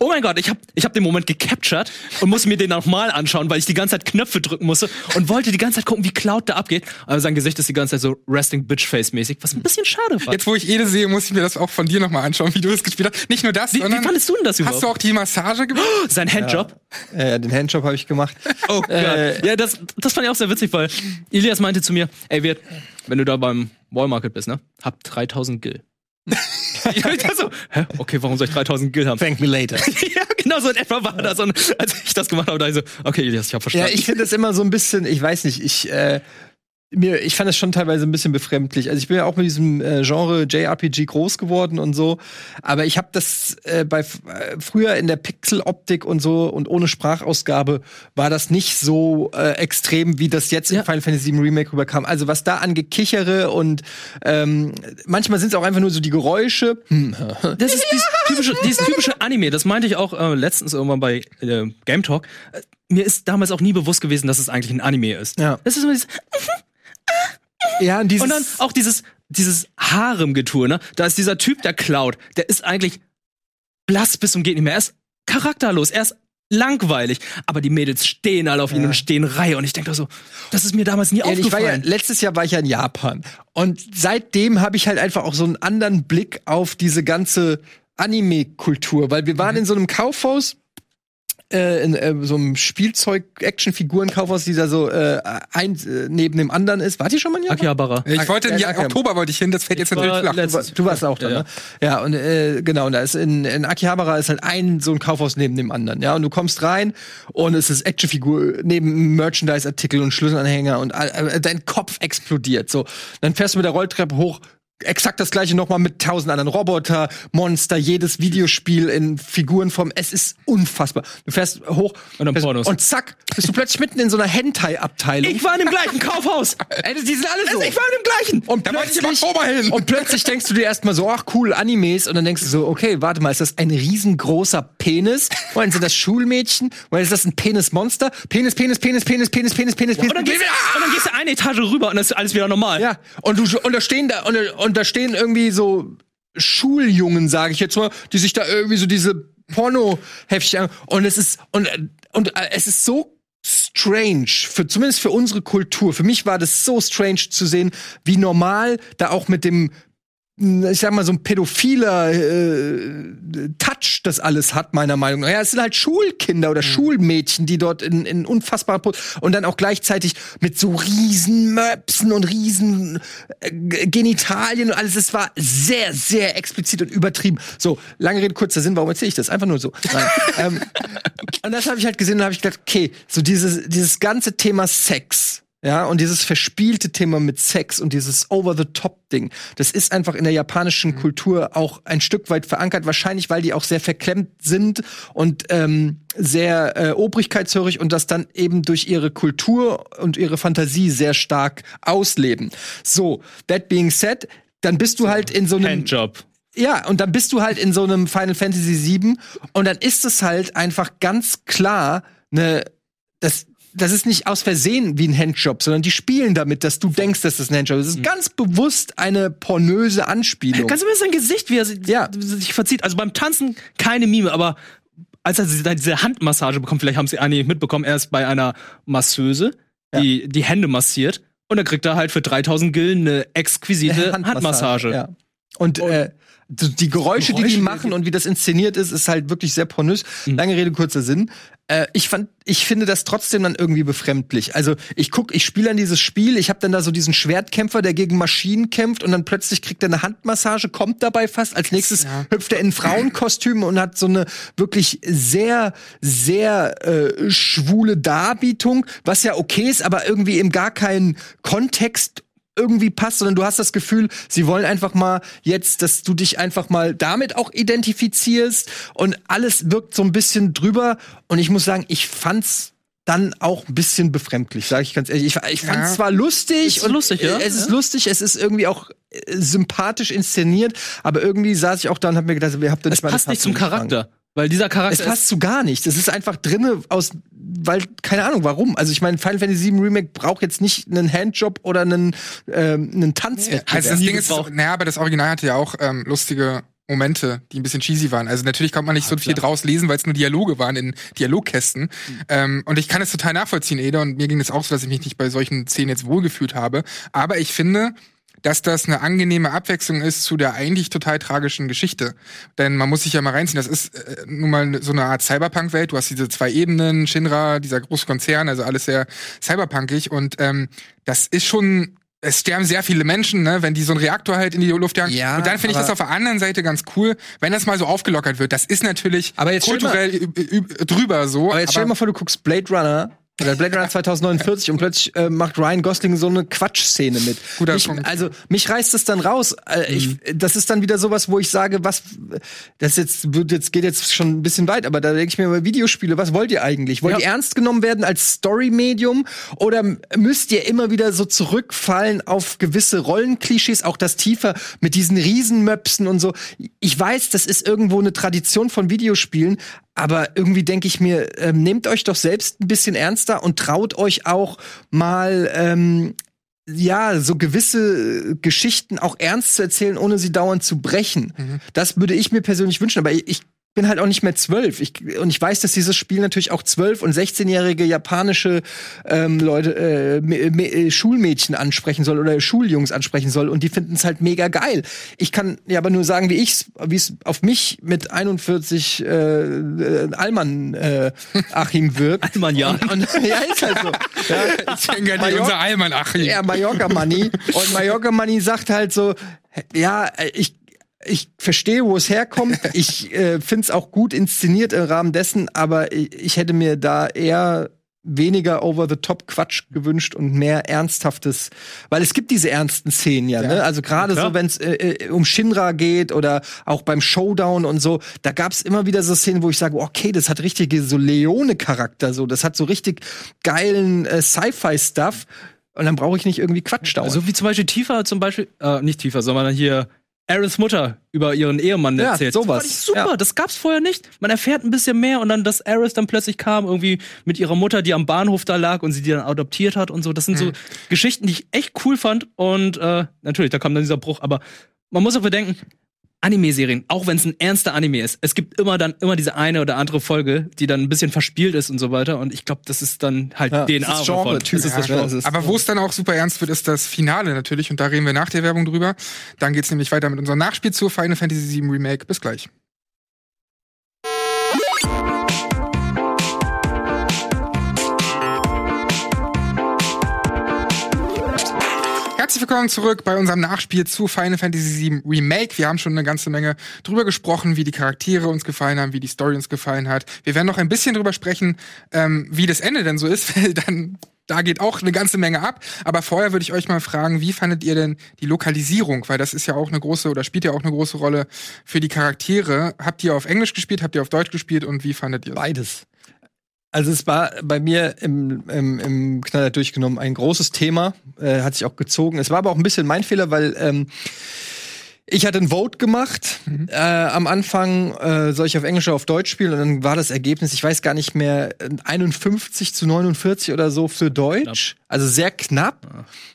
C: oh mein Gott, ich habe ich hab den Moment gecaptured und musste mir den nochmal anschauen, weil ich die ganze Zeit Knöpfe drücken musste und wollte die ganze Zeit gucken, wie Cloud da abgeht. Aber sein Gesicht ist die ganze Zeit so Resting Bitch Face mäßig, was ein bisschen schade war.
A: Jetzt, wo ich Ede sehe, muss ich mir das auch von dir nochmal anschauen, wie du das gespielt hast. Nicht nur das,
C: Wie, wie
A: sondern
C: fandest du denn das überhaupt?
A: Auch die Massage gemacht?
C: Sein Handjob?
B: Äh, den Handjob habe ich gemacht.
C: Oh Gott.
B: Äh,
C: ja, das, das fand ich auch sehr witzig, weil Ilias meinte zu mir, ey, Wirt, wenn du da beim Wallmarket bist, ne, hab 3000 Gil. ich dachte so, hä, okay, warum soll ich 3000 Gil haben?
B: Thank me later.
C: ja, genau so in etwa war das. Und als ich das gemacht habe, dachte ich so, okay, ich habe verstanden.
B: Ja, ich finde das immer so ein bisschen, ich weiß nicht, ich, äh, mir, ich fand das schon teilweise ein bisschen befremdlich. Also ich bin ja auch mit diesem äh, Genre JRPG groß geworden und so, aber ich habe das äh, bei äh, früher in der Pixeloptik und so und ohne Sprachausgabe war das nicht so äh, extrem, wie das jetzt
C: Ja.
B: in Final Fantasy VII Remake rüberkam. Also was da an Gekichere und ähm, manchmal sind es auch einfach nur so die Geräusche. Hm,
C: Das ist dieses typische, dieses typische Anime. Das meinte ich auch äh, letztens irgendwann bei äh, Game Talk. Äh, mir ist damals auch nie bewusst gewesen, dass es eigentlich ein Anime ist.
B: Ja.
C: Das ist immer dieses,
B: ja, und dieses
C: und dann auch dieses, dieses Harem-Getue, ne? Da ist dieser Typ, der klaut. Der ist eigentlich blass bis zum geht nicht mehr. Er ist charakterlos. Er ist langweilig. Aber die Mädels stehen alle auf ihn
B: Ja.
C: und stehen Reihe. Und ich denke so, das ist mir damals nie
B: Ja, ich war ja,
C: aufgefallen.
B: letztes Jahr war ich ja in Japan. Und seitdem habe ich halt einfach auch so einen anderen Blick auf diese ganze Anime-Kultur, weil wir waren in so einem Kaufhaus, äh, in äh, so einem Spielzeug-Action-Figuren-Kaufhaus, die da so äh, ein äh, neben dem anderen ist. Wart ihr schon mal in Japan?
C: Akihabara.
A: Ich wollte im
B: Ja.
A: Oktober wollte ich hin, das fällt jetzt natürlich flach.
C: letzt-
B: Du, war- du warst auch da,
C: Ja,
B: ne? Ja, und äh, genau, und da ist in, in Akihabara ist halt ein so ein Kaufhaus neben dem anderen, ja, und du kommst rein und es ist Actionfigur neben Merchandise-Artikel und Schlüsselanhänger und äh, dein Kopf explodiert. So, dann fährst du mit der Rolltreppe hoch. Exakt das gleiche nochmal mit tausend anderen Roboter, Monster, jedes Videospiel in Figurenform. Es ist unfassbar. Du fährst hoch
C: Und dann Pornos.
B: und zack, bist du plötzlich mitten in so einer Hentai-Abteilung.
C: Ich war in dem gleichen Kaufhaus.
B: Ey, die sind alle so.
C: Ich war in dem gleichen.
B: Und
A: Da wollte ich hin.
B: und plötzlich denkst du dir erstmal so, ach cool, Animes. Und dann denkst du so, okay, warte mal, ist das ein riesengroßer Penis? Oder sind das Schulmädchen? Oder ist das ein Penismonster? Penis, Penis, Penis, Penis, Penis, Penis, Penis, Penis.
C: Und dann, gehst, du- und dann gehst du eine Etage rüber und dann ist alles wieder normal.
B: ja, und du und da stehen da und, und da stehen irgendwie so Schuljungen, sage ich jetzt mal, die sich da irgendwie so diese Porno-Heftchen und es ist und und äh, es ist so strange, für, zumindest für unsere Kultur. Für mich war das so strange zu sehen, wie normal da auch mit dem ich sag mal, so ein pädophiler äh, Touch das alles hat, meiner Meinung nach. Ja, es sind halt Schulkinder oder Schulmädchen, die dort in, in unfassbarer Put und dann auch gleichzeitig mit so riesen Möpsen und riesen äh, Genitalien und alles. Es war sehr, sehr explizit und übertrieben. So, lange Rede, kurzer Sinn, warum erzähle ich das? Einfach nur so. Ähm, und das habe ich halt gesehen und habe ich gedacht, okay, so dieses, dieses ganze Thema Sex, ja, und dieses verspielte Thema mit Sex und dieses Over-the-Top-Ding, das ist einfach in der japanischen Kultur auch ein Stück weit verankert, wahrscheinlich, weil die auch sehr verklemmt sind und ähm, sehr äh, obrigkeitshörig und das dann eben durch ihre Kultur und ihre Fantasie sehr stark ausleben. So, that being said, dann bist du halt in so einem
C: Handjob.
B: ja, und dann bist du halt in so einem Final Fantasy VII und dann ist es halt einfach ganz klar eine, das, das ist nicht aus Versehen wie ein Handjob, sondern die spielen damit, dass du denkst, dass das ein Handjob ist. Es ist ganz bewusst eine pornöse Anspielung.
C: Kannst du mir sein Gesicht, wie er sich,
B: Ja.
C: sich verzieht? Also beim Tanzen keine Mime, aber als er diese Handmassage bekommt, vielleicht haben sie einige mitbekommen, er ist bei einer Masseuse, die die Hände massiert und dann kriegt er halt für 3000 Gillen eine exquisite Handmassage.
B: Ja. Und, äh, so die Geräusche, die die
C: Geräusche,
B: machen und wie das inszeniert ist, ist halt wirklich sehr pornös. Lange Rede, kurzer Sinn. Äh, ich fand, ich finde das trotzdem dann irgendwie befremdlich. Also ich guck, ich spiele dann dieses Spiel, ich habe dann da so diesen Schwertkämpfer, der gegen Maschinen kämpft und dann plötzlich kriegt er eine Handmassage, kommt dabei fast. Als nächstes
A: Ja.
B: hüpft er in ein Frauenkostüm und hat so eine wirklich sehr, sehr äh, schwule Darbietung, was ja okay ist, aber irgendwie im gar keinen Kontext irgendwie passt, sondern du hast das Gefühl, sie wollen einfach mal jetzt, dass du dich einfach mal damit auch identifizierst und alles wirkt so ein bisschen drüber und ich muss sagen, ich fand's dann auch ein bisschen befremdlich, sage ich ganz ehrlich. Ich, ich fand's
A: Ja.
B: zwar lustig
C: Ist lustig, ja?
B: es ist
C: Ja.
B: lustig, es ist irgendwie auch äh, sympathisch inszeniert, aber irgendwie saß ich auch da und hab mir gedacht, wir habt ihr
C: Es passt nicht zum Charakter, weil dieser Charakter
B: es passt zu gar nichts. Es ist einfach drinne aus, weil, keine Ahnung, warum. Also ich meine, Final Fantasy VII Remake braucht jetzt nicht einen Handjob oder einen, ähm, einen Tanzwettbewerb.
A: Also das Ding ist, naja, aber das Original hatte ja auch ähm, lustige Momente, die ein bisschen cheesy waren. Also natürlich konnte man nicht so viel draus lesen, weil es nur Dialoge waren in Dialogkästen. Ähm, und ich kann es total nachvollziehen, Ede, und mir ging es auch so, dass ich mich nicht bei solchen Szenen jetzt wohlgefühlt habe. Aber ich finde, dass das eine angenehme Abwechslung ist zu der eigentlich total tragischen Geschichte. Denn man muss sich ja mal reinziehen, das ist äh, nun mal so eine Art Cyberpunk-Welt. Du hast diese zwei Ebenen, Shinra, dieser große Konzern, also alles sehr cyberpunkig. Und ähm, das ist schon es sterben sehr viele Menschen, ne, wenn die so einen Reaktor halt in die Luft jagen.
B: Ja,
A: und dann finde ich
B: aber-
A: das auf der anderen Seite ganz cool, wenn das mal so aufgelockert wird. Das ist natürlich
B: Aber jetzt
A: kulturell ü- drüber so.
B: Aber jetzt stell dir mal vor, du guckst Blade Runner oder Blade Runner 2049 und plötzlich äh, macht Ryan Gosling so eine Quatschszene mit.
A: Guter
B: mich,
A: Punkt.
B: Also mich reißt es dann raus. Äh, ich, das ist dann wieder sowas, wo ich sage, was das jetzt wird jetzt geht jetzt schon ein bisschen weit, aber da denke ich mir über Videospiele, was wollt ihr eigentlich? Wollt
C: Ja.
B: ihr ernst genommen werden als Story-Medium oder müsst ihr immer wieder so zurückfallen auf gewisse Rollenklischees, auch das tiefer mit diesen Riesenmöpsen und so? Ich weiß, das ist irgendwo eine Tradition von Videospielen, aber irgendwie denke ich mir, ähm, nehmt euch doch selbst ein bisschen ernster und traut euch auch mal ähm, ja, so gewisse äh, Geschichten auch ernst zu erzählen, ohne sie dauernd zu brechen. Das würde ich mir persönlich wünschen, aber ich, ich bin halt auch nicht mehr zwölf. Ich, und ich weiß, dass dieses Spiel natürlich auch zwölf- und 16-jährige japanische ähm, Leute, äh, M- Schulmädchen ansprechen soll oder Schuljungs ansprechen soll. Und die finden es halt mega geil. Ich kann ja aber nur sagen, wie ich's, wie es auf mich mit 41 äh, äh, Allmann äh, Achim wirkt.
C: Allmann, ja.
B: Und, und, ja, ist halt so. Ja.
A: Ich denke an unser Allmann Achim.
B: Ja, Mallorca Money. Und Mallorca Money sagt halt so, ja, äh, ich, ich verstehe, wo es herkommt. Ich äh, finde es auch gut inszeniert im Rahmen dessen, aber ich, ich hätte mir da eher weniger over-the-top-Quatsch gewünscht und mehr ernsthaftes, weil es gibt diese ernsten Szenen ja, ne? Also gerade
C: klar.
B: so, wenn es äh, äh, um Shinra geht oder auch beim Showdown und so, da gab es immer wieder so Szenen, wo ich sage, okay, das hat richtige so Leone-Charakter, so, das hat so richtig geilen äh, Sci-Fi-Stuff. Und dann brauche ich nicht irgendwie Quatsch dauernd.
C: Also wie zum Beispiel Tifa zum Beispiel, äh, nicht Tifa, sondern hier Aarons Mutter über ihren Ehemann
B: Ja,
C: erzählt.
B: sowas.
C: Das fand ich super,
B: Ja.
C: das gab's vorher nicht. Man erfährt ein bisschen mehr und dann, dass Aerith dann plötzlich kam, irgendwie mit ihrer Mutter, die am Bahnhof da lag und sie die dann adoptiert hat und so. Das sind so Geschichten, die ich echt cool fand. Und äh, natürlich, da kam dann dieser Bruch, aber man muss auch bedenken, Anime-Serien, auch wenn es ein ernster Anime ist, es gibt immer dann immer diese eine oder andere Folge, die dann ein bisschen verspielt ist und so weiter. Und ich glaube, das ist dann halt
B: Ja,
C: DNA
B: das ist
C: davon.
B: Genre-typ.
C: Das ist das
B: Ja,
C: Genre.
B: ist-
A: Aber wo es dann auch super ernst wird, ist das Finale natürlich. Und da reden wir nach der Werbung drüber. Dann geht's nämlich weiter mit unserem Nachspiel zu Final Fantasy VII Remake. Bis gleich. Herzlich willkommen zurück bei unserem Nachspiel zu Final Fantasy VII Remake. Wir haben schon eine ganze Menge drüber gesprochen, wie die Charaktere uns gefallen haben, wie die Story uns gefallen hat. Wir werden noch ein bisschen drüber sprechen, ähm, wie das Ende denn so ist, weil dann da geht auch eine ganze Menge ab. Aber vorher würde ich euch mal fragen, wie fandet ihr denn die Lokalisierung? Weil das ist ja auch eine große oder spielt ja auch eine große Rolle für die Charaktere. Habt ihr auf Englisch gespielt, habt ihr auf Deutsch gespielt und wie fandet ihr es?
B: Beides. Also es war bei mir im, im, im Knaller durchgenommen ein großes Thema, äh, hat sich auch gezogen. Es war aber auch ein bisschen mein Fehler, weil ähm, ich hatte ein Vote gemacht äh, am Anfang, äh, soll ich auf Englisch oder auf Deutsch spielen und dann war das Ergebnis, ich weiß gar nicht mehr, äh, 51 zu 49 oder so für Deutsch. Also sehr knapp.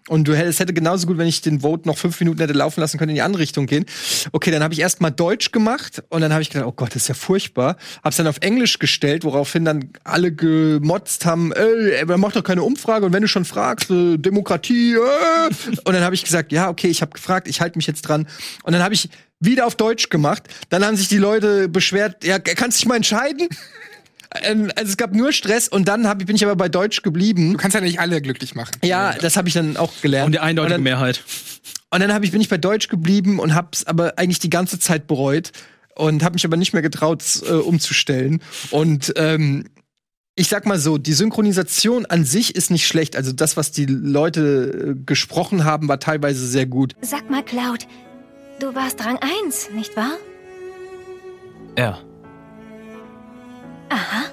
B: Und du hättest, es hätte genauso gut, wenn ich den Vote noch fünf Minuten hätte laufen lassen können, in die andere Richtung gehen. Okay, dann habe ich erst mal Deutsch gemacht und dann habe ich gedacht, oh Gott, das ist ja furchtbar. Hab's dann auf Englisch gestellt, woraufhin dann alle gemotzt haben, ey, man macht doch keine Umfrage und wenn du schon fragst, äh, Demokratie, äh. Und dann habe ich gesagt, ja, okay, ich habe gefragt, ich halte mich jetzt dran. Und dann habe ich wieder auf Deutsch gemacht. Dann haben sich die Leute beschwert, ja, kannst dich mal entscheiden? Ähm, Also es gab nur Stress und dann hab, ich- bin ich aber bei Deutsch geblieben.
A: Du kannst ja nicht alle glücklich machen.
B: Ja, das habe ich dann auch gelernt.
C: Und die eindeutige
B: und dann,
C: Mehrheit.
B: und dann hab ich, bin ich bei Deutsch geblieben und hab's aber eigentlich die ganze Zeit bereut und habe mich aber nicht mehr getraut, es, äh, umzustellen. Und ähm, ich sag mal so, die Synchronisation an sich ist nicht schlecht. Also das, was die Leute äh, gesprochen haben, war teilweise sehr gut.
D: Sag mal, Cloud, du warst Rang 1, nicht wahr?
E: Ja.
D: Aha.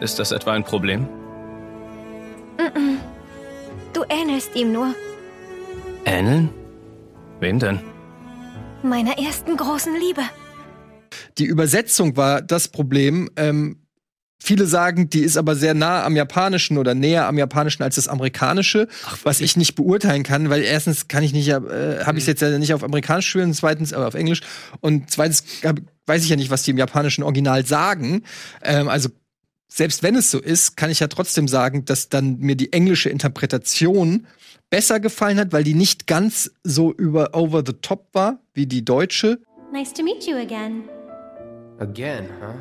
E: Ist das etwa ein Problem?
D: Du ähnelst ihm nur.
E: Ähneln? Wem denn?
D: Meiner ersten großen Liebe.
B: Die Übersetzung war das Problem. Ähm, viele sagen, die ist aber sehr nah am Japanischen oder näher am Japanischen als das Amerikanische, was ich nicht beurteilen kann, weil erstens kann ich nicht, äh, habe ich es jetzt ja nicht auf Amerikanisch spielen, zweitens aber auf Englisch und zweitens hab, weiß ich ja nicht, was die im japanischen Original sagen. Ähm, also selbst wenn es so ist, kann ich ja trotzdem sagen, dass dann mir die englische Interpretation besser gefallen hat, weil die nicht ganz so über over the top war wie die deutsche.
F: Nice to meet you again.
G: Again, huh?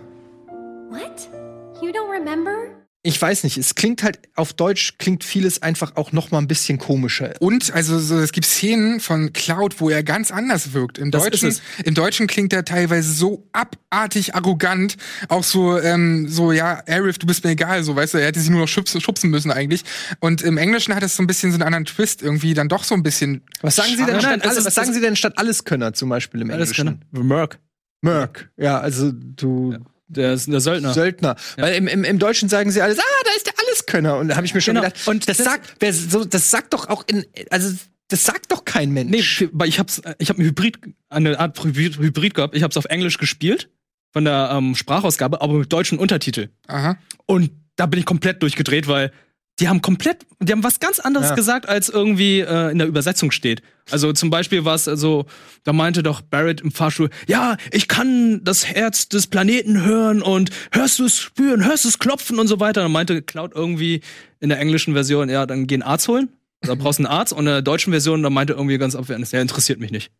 F: What? You don't remember?
B: ich weiß nicht, es klingt halt auf Deutsch klingt vieles einfach auch noch mal ein bisschen komischer.
A: Und also so, es gibt Szenen von Cloud, wo er ganz anders wirkt. Im
C: Das
A: Deutschen,
C: ist
A: im Deutschen klingt er teilweise so abartig arrogant, auch so ähm, so ja, Arif, du bist mir egal, so weißt du, er hätte sich nur noch schubsen, schubsen müssen eigentlich. Und im Englischen hat es so ein bisschen so einen anderen Twist irgendwie, dann doch so ein bisschen.
B: Was sagen Sie denn statt alles, was sagen Sie denn statt Alleskönner zum Beispiel im
C: Alles
B: Englischen?
C: klar. Merc.
B: Merc. Ja, also du
C: Der ist der Söldner.
B: Söldner. Weil im, im, im Deutschen sagen sie alles, ah, da ist der Alleskönner. Und da habe ich mir schon
C: Genau.
B: gedacht,
C: Und
B: das,
C: das-
B: sagt, wer so, das sagt doch auch in, also das sagt doch kein Mensch.
C: Nee, weil ich hab's, ich habe ein Hybrid, eine Art Hybrid, Hybrid gehabt. Ich hab's auf Englisch gespielt von der ähm, Sprachausgabe, aber mit deutschen Untertitel.
A: Aha.
C: Und da bin ich komplett durchgedreht, weil die haben komplett, die haben was ganz anderes
B: Ja.
C: gesagt, als irgendwie äh, in der Übersetzung steht. Also zum Beispiel war es also, da meinte doch Barrett im Fahrstuhl, ja, ich kann das Herz des Planeten hören und hörst du es spüren, hörst du es klopfen und so weiter. Dann meinte Cloud irgendwie in der englischen Version, ja, dann geh einen Arzt holen. Da brauchst du einen Arzt. Und in der deutschen Version, da meinte irgendwie ganz abwertend, der interessiert mich nicht.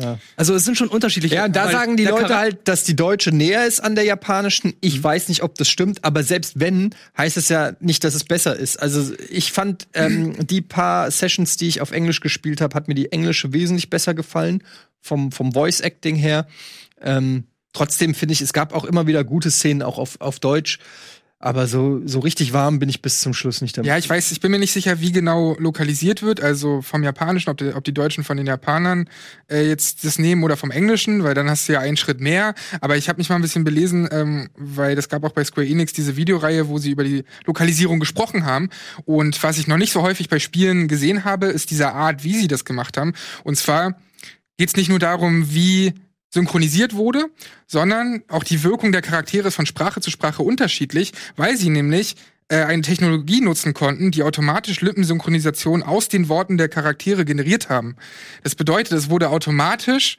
B: Ja.
C: Also es sind schon unterschiedliche.
B: Ja, da sagen die Leute halt, dass die deutsche näher ist an der japanischen. Ich weiß nicht, ob das stimmt, aber selbst wenn, heißt es ja nicht, dass es besser ist. Also ich fand ähm, die paar Sessions, die ich auf Englisch gespielt habe, hat mir die englische wesentlich besser gefallen vom vom Voice Acting her. Ähm, trotzdem finde ich, es gab auch immer wieder gute Szenen auch auf auf Deutsch. Aber so, so richtig warm bin ich bis zum Schluss nicht damit.
A: Ja, ich weiß, ich bin mir nicht sicher, wie genau lokalisiert wird, also vom Japanischen, ob die, ob die Deutschen von den Japanern äh, jetzt das nehmen oder vom Englischen, weil dann hast du ja einen Schritt mehr. Aber ich habe mich mal ein bisschen belesen, ähm, weil das gab auch bei Square Enix diese Videoreihe, wo sie über die Lokalisierung gesprochen haben. Und was ich noch nicht so häufig bei Spielen gesehen habe, ist diese Art, wie sie das gemacht haben. Und zwar geht's nicht nur darum, wie synchronisiert wurde, sondern auch die Wirkung der Charaktere ist von Sprache zu Sprache unterschiedlich, weil sie nämlich äh, eine Technologie nutzen konnten, die automatisch Lippensynchronisation aus den Worten der Charaktere generiert haben. Das bedeutet, es wurde automatisch,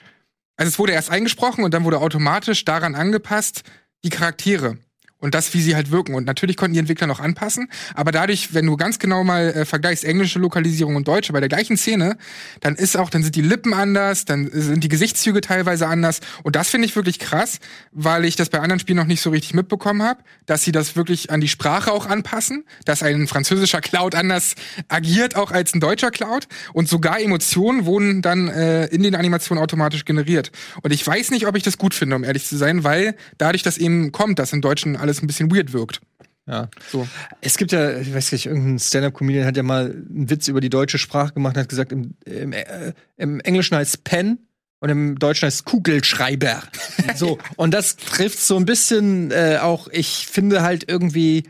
A: also es wurde erst eingesprochen und dann wurde automatisch daran angepasst, die Charaktere. Und das, wie sie halt wirken. Und natürlich konnten die Entwickler noch anpassen. Aber dadurch, wenn du ganz genau mal äh, vergleichst, englische Lokalisierung und deutsche bei der gleichen Szene, dann ist auch, dann sind die Lippen anders, dann sind die Gesichtszüge teilweise anders. Und das finde ich wirklich krass, weil ich das bei anderen Spielen noch nicht so richtig mitbekommen habe, dass sie das wirklich an die Sprache auch anpassen, dass ein französischer Cloud anders agiert auch als ein deutscher Cloud. Und sogar Emotionen wurden dann äh, in den Animationen automatisch generiert. Und ich weiß nicht, ob ich das gut finde, um ehrlich zu sein, weil dadurch, dass eben kommt, dass im Deutschen alles ein bisschen weird wirkt.
B: Ja.
A: So.
B: Es gibt ja, ich weiß nicht, irgendein Stand-up-Comedian hat ja mal einen Witz über die deutsche Sprache gemacht und hat gesagt, im, im, äh, im Englischen heißt es Pen und im Deutschen heißt es Kugelschreiber. so. Und das trifft so ein bisschen äh, auch, ich finde halt irgendwie,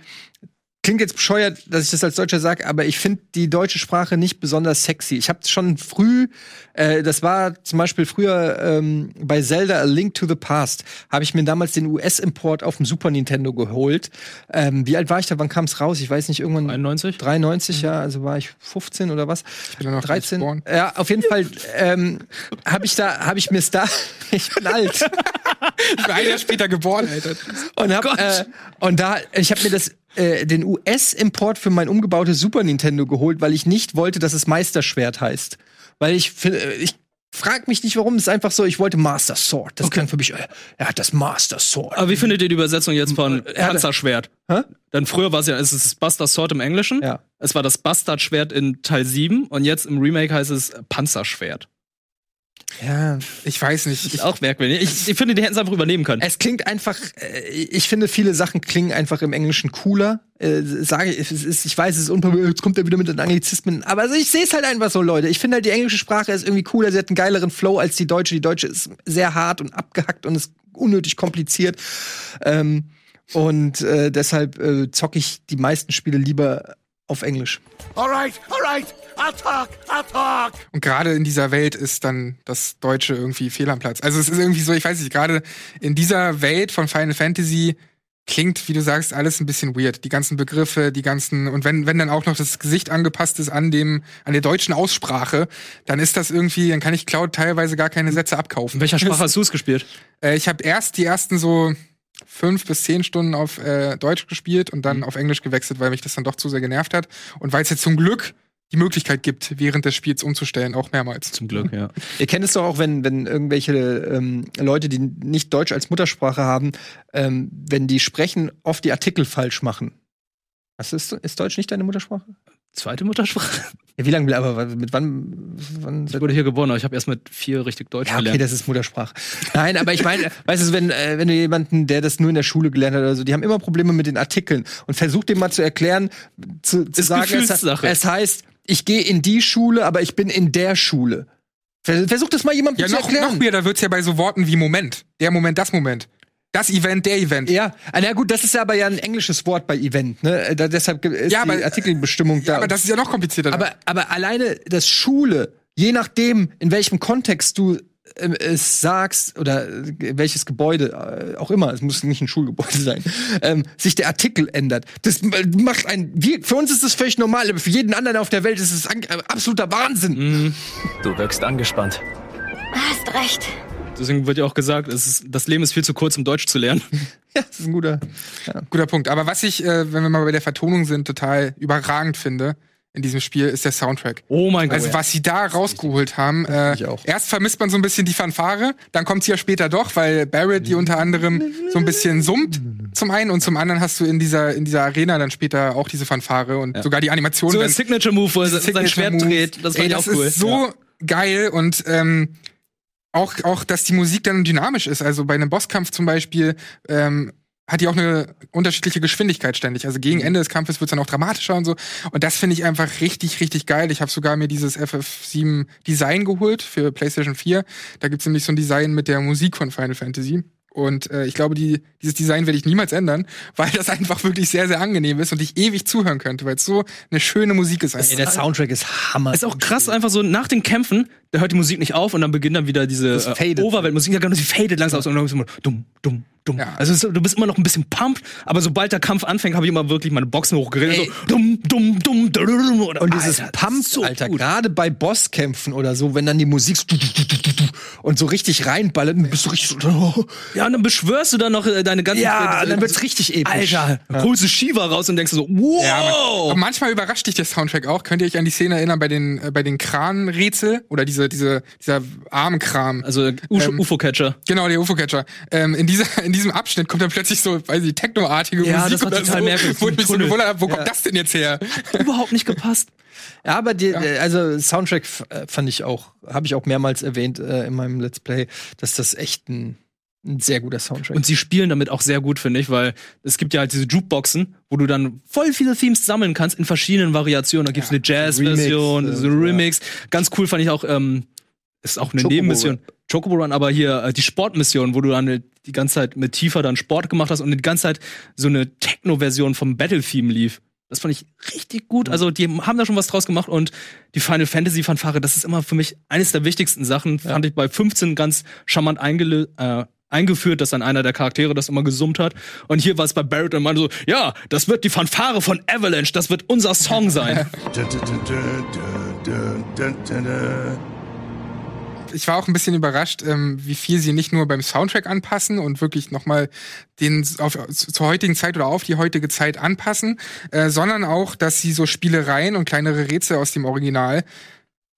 B: klingt jetzt bescheuert, dass ich das als Deutscher sage, aber ich finde die deutsche Sprache nicht besonders sexy. Ich habe schon früh, äh, das war zum Beispiel früher ähm, bei Zelda A Link to the Past, habe ich mir damals den US-Import auf dem Super Nintendo geholt. Ähm, wie alt war ich da? Wann kam es raus? Ich weiß nicht, irgendwann
C: 91?
B: 93, ja, also war ich 15 oder was?
A: Ich bin noch
B: 13.
A: geboren.
B: Ja, auf jeden Fall ähm, habe ich da, habe ich mir da, ich bin alt.
A: Ich bin ein Jahr später geboren, Alter.
B: und hab, äh, und da ich habe mir das äh, den US-Import für mein umgebautes Super Nintendo geholt, weil ich nicht wollte, dass es Meisterschwert heißt, weil ich finde ich frag mich nicht warum, es ist einfach so, ich wollte Master Sword. Das klang für mich, äh, er hat das Master Sword.
C: Aber wie findet ihr die Übersetzung jetzt von
B: Er
C: Panzerschwert?
B: Hä?
C: Denn früher war es ja, es ist das Buster Sword im Englischen.
B: Ja.
C: Es war das Bastardschwert in Teil 7 und jetzt im Remake heißt es Panzerschwert.
B: Ja,
A: Ich weiß nicht. Ich,
C: Ist auch merkwürdig. Ich, ich finde, die hätten es einfach übernehmen können.
B: Es klingt einfach, äh, ich finde, viele Sachen klingen einfach im Englischen cooler. Äh, sage ich, ist, ich weiß, es ist unpopulär, jetzt kommt er wieder mit den Anglizismen. Aber also ich sehe es halt einfach so, Leute. Ich finde halt, die englische Sprache ist irgendwie cooler, sie hat einen geileren Flow als die deutsche. Die deutsche ist sehr hart und abgehackt und ist unnötig kompliziert. Ähm, und äh, deshalb äh, zocke ich die meisten Spiele lieber auf Englisch.
F: All right, all right. I'll talk, I'll talk.
A: Und gerade in dieser Welt ist dann das Deutsche irgendwie fehl am Platz. Also es ist irgendwie so, ich weiß nicht, gerade in dieser Welt von Final Fantasy klingt, wie du sagst, alles ein bisschen weird. Die ganzen Begriffe, die ganzen, und wenn, wenn dann auch noch das Gesicht angepasst ist an dem, an der deutschen Aussprache, dann ist das irgendwie, dann kann ich Cloud teilweise gar keine Sätze abkaufen.
C: In welcher Sprache hast du es gespielt?
A: Äh, ich habe erst die ersten so fünf bis zehn Stunden auf äh, Deutsch gespielt und dann auf Englisch gewechselt, weil mich das dann doch zu sehr genervt hat. Und weil es jetzt zum Glück die Möglichkeit gibt, während des Spiels umzustellen, auch mehrmals.
C: Zum Glück, ja.
B: Ihr kennt es doch auch, wenn, wenn irgendwelche ähm, Leute, die nicht Deutsch als Muttersprache haben, ähm, wenn die sprechen, oft die Artikel falsch machen. Was ist, ist Deutsch nicht deine Muttersprache?
C: Zweite Muttersprache.
B: Ja, wie lange, aber mit wann, wann
C: Ich wurde hier geboren, aber ich habe erst mit vier richtig Deutsch
B: Ja, okay,
C: gelernt.
B: das ist Muttersprache. Nein, aber ich meine, weißt du, wenn, äh, wenn du jemanden, der das nur in der Schule gelernt hat oder so, die haben immer Probleme mit den Artikeln und versucht dem mal zu erklären, zu, zu
C: Ist
B: sagen, es, es heißt, ich gehe in die Schule, aber ich bin in der Schule. Vers- Versuch das mal jemandem
A: Ja,
B: zu
A: noch,
B: erklären.
A: noch mehr, da wird's ja bei so Worten wie Moment. Der Moment, das Moment. Das Event, der Event.
B: Ja, ah, na gut, das ist ja aber ja ein englisches Wort bei Event, ne? Äh, Da, deshalb ist
A: Ja, aber-
B: die Artikelbestimmung da.
A: Ja, aber das ist ja noch komplizierter.
B: aber, aber alleine das Schule, je nachdem, in welchem Kontext du ähm, es sagst oder äh, welches Gebäude äh, auch immer, es muss nicht ein Schulgebäude sein, ähm, sich der Artikel ändert. Das äh, macht ein, wir, für uns ist das völlig normal, aber für jeden anderen auf der Welt ist es äh, absoluter Wahnsinn.
E: Du wirkst angespannt.
D: Hast recht.
C: Deswegen wird ja auch gesagt, es ist, das Leben ist viel zu kurz, um Deutsch zu lernen.
B: Ja, das ist ein guter.
A: Guter Punkt. Aber was ich, äh, wenn wir mal bei der Vertonung sind, total überragend finde in diesem Spiel, ist der Soundtrack.
C: Oh mein Gott.
A: Also was sie da rausgeholt haben, äh,
B: ich auch.
A: erst vermisst man so ein bisschen die Fanfare, dann kommt sie ja später doch, weil Barrett die unter anderem so ein bisschen summt zum einen und zum anderen hast du in dieser in dieser Arena dann später auch diese Fanfare und sogar die Animation.
C: so ein Signature-Move, wo er sein
A: Signature
C: Schwert
A: Move.
C: dreht. Das
A: Ey,
C: fand ich
A: das
C: auch cool.
A: ist so
C: Ja.
A: geil und ähm, auch, auch, dass die Musik dann dynamisch ist. Also bei einem Bosskampf zum Beispiel ähm, hat die auch eine unterschiedliche Geschwindigkeit ständig. Also
C: Mhm.
A: gegen Ende des Kampfes wird's dann auch dramatischer und so. Und das finde ich einfach richtig, richtig geil. Ich habe sogar mir dieses FF7 Design geholt für PlayStation 4. Da gibt's nämlich so ein Design mit der Musik von Final Fantasy. Und äh, ich glaube, die, dieses Design werde ich niemals ändern, weil das einfach wirklich sehr, sehr angenehm ist und ich ewig zuhören könnte, weil es so eine schöne Musik ist.
B: Ey, der Soundtrack ist Hammer.
C: Ist auch krass, einfach so nach den Kämpfen, da hört die Musik nicht auf und dann beginnt dann wieder diese äh. Overweltmusik, ja genau, sie fadet langsam aus und dann ist immer dumm, dumm, dumm.
A: Ja.
C: Also es ist, du bist immer noch ein bisschen pumped, aber sobald der Kampf anfängt, habe ich immer wirklich meine Boxen hochgeredet,
B: Ey.
C: so dumm, dumm, dumm, dumm. Oder,
B: Und dieses
C: Alter,
B: Pump,
C: so
B: Alter, gerade bei Bosskämpfen oder so, wenn dann die Musik so und so richtig reinballert, dann bist du richtig so.
C: Ja, und dann beschwörst du dann noch äh, deine ganzen
B: Ja,
C: äh,
B: dann wird's richtig episch.
C: Alter, holst du Shiva raus und denkst so, wow!
A: Ja, man, und manchmal überrascht dich der Soundtrack auch. Könnt ihr euch an die Szene erinnern bei den äh, bei den Kranrätsel oder diese diese dieser Armkram?
C: also
A: Ähm,
C: UFO-Catcher.
A: Genau, der UFO-Catcher. Ähm, in, dieser, in diesem Abschnitt kommt dann plötzlich so, weiß ich, technoartige
C: Ja,
A: Musik
C: das war
A: oder
C: total
A: so,
C: merkwürdig,
A: wo ich mich so gewundert habe, wo kommt das denn jetzt her?
C: Überhaupt nicht gepasst.
B: Ja, aber die, also Soundtrack äh, fand ich auch, habe ich auch mehrmals erwähnt äh, in meinem Let's Play, dass das echt ein, ein sehr guter Soundtrack
C: Und sie spielen damit auch sehr gut, finde ich, weil es gibt ja halt diese Jukeboxen, wo du dann voll viele Themes sammeln kannst in verschiedenen Variationen. Da gibt's eine Jazz-Version, so Remix. Ganz cool fand ich auch, ähm, ist auch eine
B: Chocobo
C: Nebenmission. Chocobo Run, aber hier äh, die Sportmission, wo du dann äh, die ganze Zeit mit Tifa dann Sport gemacht hast und die ganze Zeit so eine Techno-Version vom Battle-Theme lief. Das fand ich richtig gut. Also, die haben da schon was draus gemacht und die Final Fantasy Fanfare, das ist immer für mich eines der wichtigsten Sachen. Fand ich bei 15 ganz charmant eingelö äh, eingeführt, dass dann einer der Charaktere das immer gesummt hat. Und hier war es bei Barrett und meinte so, ja, das wird die Fanfare von Avalanche, das wird unser Song sein.
A: Ich war auch ein bisschen überrascht, ähm, wie viel sie nicht nur beim Soundtrack anpassen und wirklich nochmal den auf, zur heutigen Zeit oder auf die heutige Zeit anpassen, äh, sondern auch, dass sie so Spielereien und kleinere Rätsel aus dem Original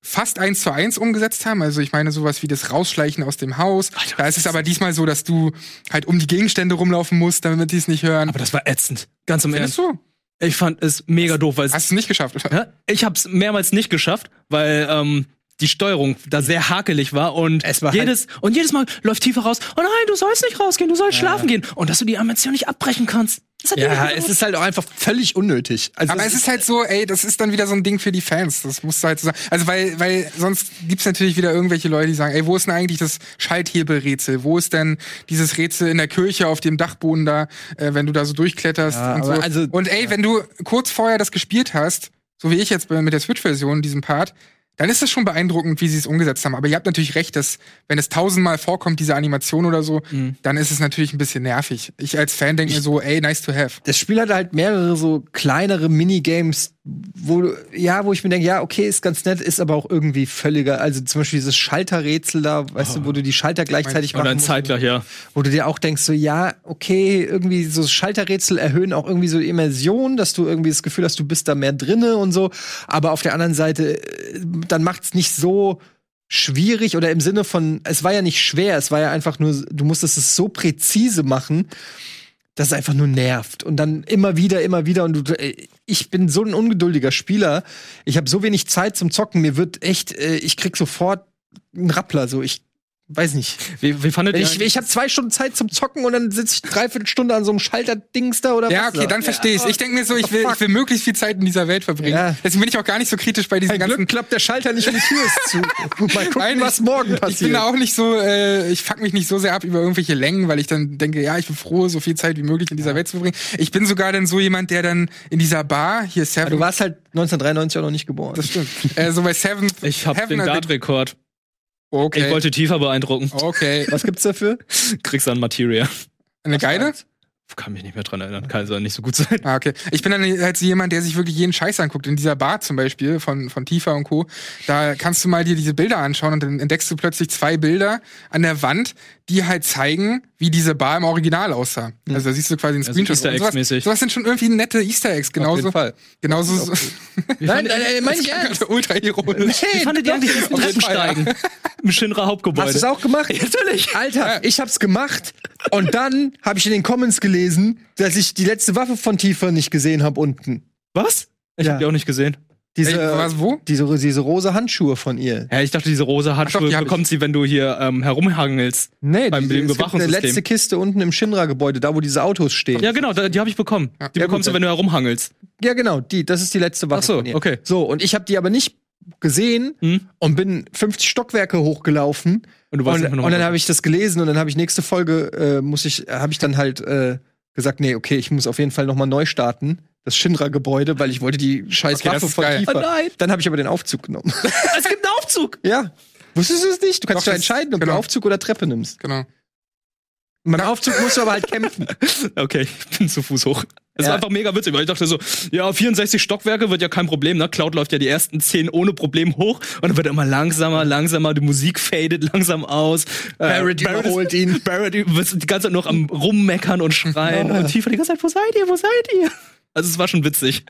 A: fast eins zu eins umgesetzt haben. Also ich meine sowas wie das Rausschleichen aus dem Haus. da ist es aber diesmal so, dass du halt um die Gegenstände rumlaufen musst, damit die es nicht hören.
C: aber das war ätzend. Ganz im Ernst.
A: du?
C: Ich fand es mega doof, weil
A: Hast du es nicht geschafft, oder?
C: Ja, ich habe es mehrmals nicht geschafft, weil ähm, die Steuerung da sehr hakelig war und
B: Es war halt-
C: jedes und jedes Mal läuft tiefer raus. Oh nein, du sollst nicht rausgehen, du sollst schlafen gehen und dass du die Animation nicht abbrechen kannst.
B: Ja, es ist halt auch einfach völlig unnötig. Also
A: Aber es ist halt so, ey, das ist dann wieder so ein Ding für die Fans. Das musst du halt so sagen. Also, weil, weil sonst gibt's natürlich wieder irgendwelche Leute, die sagen, ey, wo ist denn eigentlich das Schalthebelrätsel? Wo ist denn dieses Rätsel in der Kirche auf dem Dachboden da, äh, wenn du da so durchkletterst
B: Ja,
A: und so.
B: also-
A: und ey, wenn du kurz vorher das gespielt hast, so wie ich jetzt bei- mit der Switch-Version, diesen Part, dann ist es schon beeindruckend, wie sie es umgesetzt haben. Aber ihr habt natürlich recht, dass, wenn es tausendmal vorkommt, diese Animation oder so,
B: Mhm.
A: dann ist es natürlich ein bisschen nervig. Ich als Fan denke mir so, ey, nice to have.
B: das Spiel hat halt mehrere so kleinere Minigames, wo ja, wo ich mir denke, ja, okay, ist ganz nett, ist aber auch irgendwie völliger. Also zum Beispiel dieses Schalterrätsel da, weißt du, wo du die Schalter gleichzeitig
C: oder
B: machen
C: ein
B: musst,
C: Zeitgleich, ja.
B: wo du dir auch denkst, so ja, okay, irgendwie so Schalterrätsel erhöhen auch irgendwie so die Immersion, dass du irgendwie das Gefühl hast, du bist da mehr drinne und so. Aber auf der anderen Seite, äh, dann macht's nicht so schwierig oder im Sinne von, es war ja nicht schwer, es war ja einfach nur, du musstest es so präzise machen, dass es einfach nur nervt. Und dann immer wieder, immer wieder und du, äh, ich bin so ein ungeduldiger Spieler. Ich habe so wenig Zeit zum Zocken. Mir wird echt, äh, ich krieg sofort einen Rappler. So, ich weiß nicht.
C: Wie, wie fandet ihr
B: Ich, ich habe zwei Stunden Zeit zum Zocken und dann sitze ich dreiviertel Stunde an so einem Schalterdings da oder
A: Ja,
B: was?
A: okay, dann verstehe ich Ich denke mir so, ich will, ich will möglichst viel Zeit in dieser Welt verbringen.
B: Ja.
A: Deswegen bin ich auch gar nicht so kritisch bei diesen
B: Ein
A: ganzen
B: Glück klappt der Schalter nicht und die Tür ist zu. Mal gucken,
A: Nein,
B: was
A: ich-
B: morgen
A: Ich bin
B: passiert.
A: auch nicht so, äh, ich fuck mich nicht so sehr ab über irgendwelche Längen, weil ich dann denke, ja, ich bin froh, so viel Zeit wie möglich in dieser Welt zu verbringen. Ich bin sogar dann so jemand, der dann in dieser Bar, hier Seven,
B: du warst halt 1993 auch noch nicht geboren.
A: das stimmt, äh, so bei Seven,
C: Ich habe den Dart-Rekord.
A: Okay,
C: Ich wollte tiefer beeindrucken.
A: okay,
B: Was gibt's dafür?
C: Kriegst an Materia.
A: eine geile?
C: Kann mich nicht mehr dran erinnern. Kann so nicht so gut sein.
A: Ah, okay. Ich bin dann halt so jemand, der sich wirklich jeden Scheiß anguckt. In dieser Bar zum Beispiel von, von Tifa und Co. Da kannst du mal dir diese Bilder anschauen und dann entdeckst du plötzlich zwei Bilder an der Wand, die halt zeigen, wie diese Bar im Original aussah. Also da siehst du quasi einen
C: Also
A: Screenshot.
C: Easter
A: Und sowas,
C: Eggs-mäßig.
A: sowas sind schon irgendwie nette Easter Eggs. Genauso,
B: Fall.
A: genauso so,
B: Nein, nein, nein, meine ich ernst.
A: ultra ironisch.
C: Wie fandet ihr eigentlich das
A: Auf jeden
C: Treppensteigen? Im Shinra Hauptgebäude.
B: Hast du es auch gemacht? natürlich. Alter, ich hab's gemacht und dann habe ich in den Comments gelesen, dass ich die letzte Waffe von Tifa nicht gesehen habe unten.
C: Was? Ich
B: Ja.
C: hab die auch nicht gesehen.
B: Diese,
A: Ey, was, wo?
B: Diese, diese rosa Handschuhe von ihr.
C: Ja, ich dachte, diese rosa
A: Ach doch,
C: Handschuhe
A: die hab
C: bekommt sie, wenn du hier ähm, herumhangelst.
B: Nee,
C: Beim
B: diese, es gibt eine letzte Kiste unten im Shinra-Gebäude, da wo diese Autos stehen.
C: Ja, genau, da, die habe ich bekommen.
A: Ja.
C: Die
B: Ja,
C: bekommst
B: gut,
C: du, wenn du herumhangelst.
B: Ja, genau, die, das ist die letzte Waffe
C: Ach so,
B: von ihr.
C: okay.
B: So, und ich habe die aber nicht gesehen
C: Hm?
B: und bin 50 Stockwerke hochgelaufen.
C: Und du
B: Und, und dann habe ich das gelesen und dann habe ich nächste Folge, äh, muss ich, habe ich dann halt äh, gesagt, nee, okay, ich muss auf jeden Fall nochmal neu starten. Das Shinra-Gebäude, weil ich wollte die scheiß
A: Okay,
B: Waffe von. Tifa.
C: Oh nein.
B: Dann habe ich aber den Aufzug genommen.
C: Es gibt einen Aufzug!
B: ja. Wusstest du es nicht? Du kannst ja entscheiden, ob
A: genau.
B: du Aufzug oder Treppe nimmst.
A: Genau.
B: Beim Aufzug musst du aber halt kämpfen.
C: Okay, ich bin zu Fuß hoch. Es
B: Ja.
C: war einfach mega witzig, weil ich dachte so, ja, 64 Stockwerke wird ja kein Problem, ne? Cloud läuft ja die ersten 10 ohne Problem hoch und dann wird er immer langsamer, langsamer, die Musik fadet langsam aus. Äh,
B: Barrett überholt ihn.
C: Barrett ist die ganze Zeit noch am rummeckern und schreien und Tifa die ganze Zeit, wo seid ihr, wo seid ihr? Also es war schon witzig.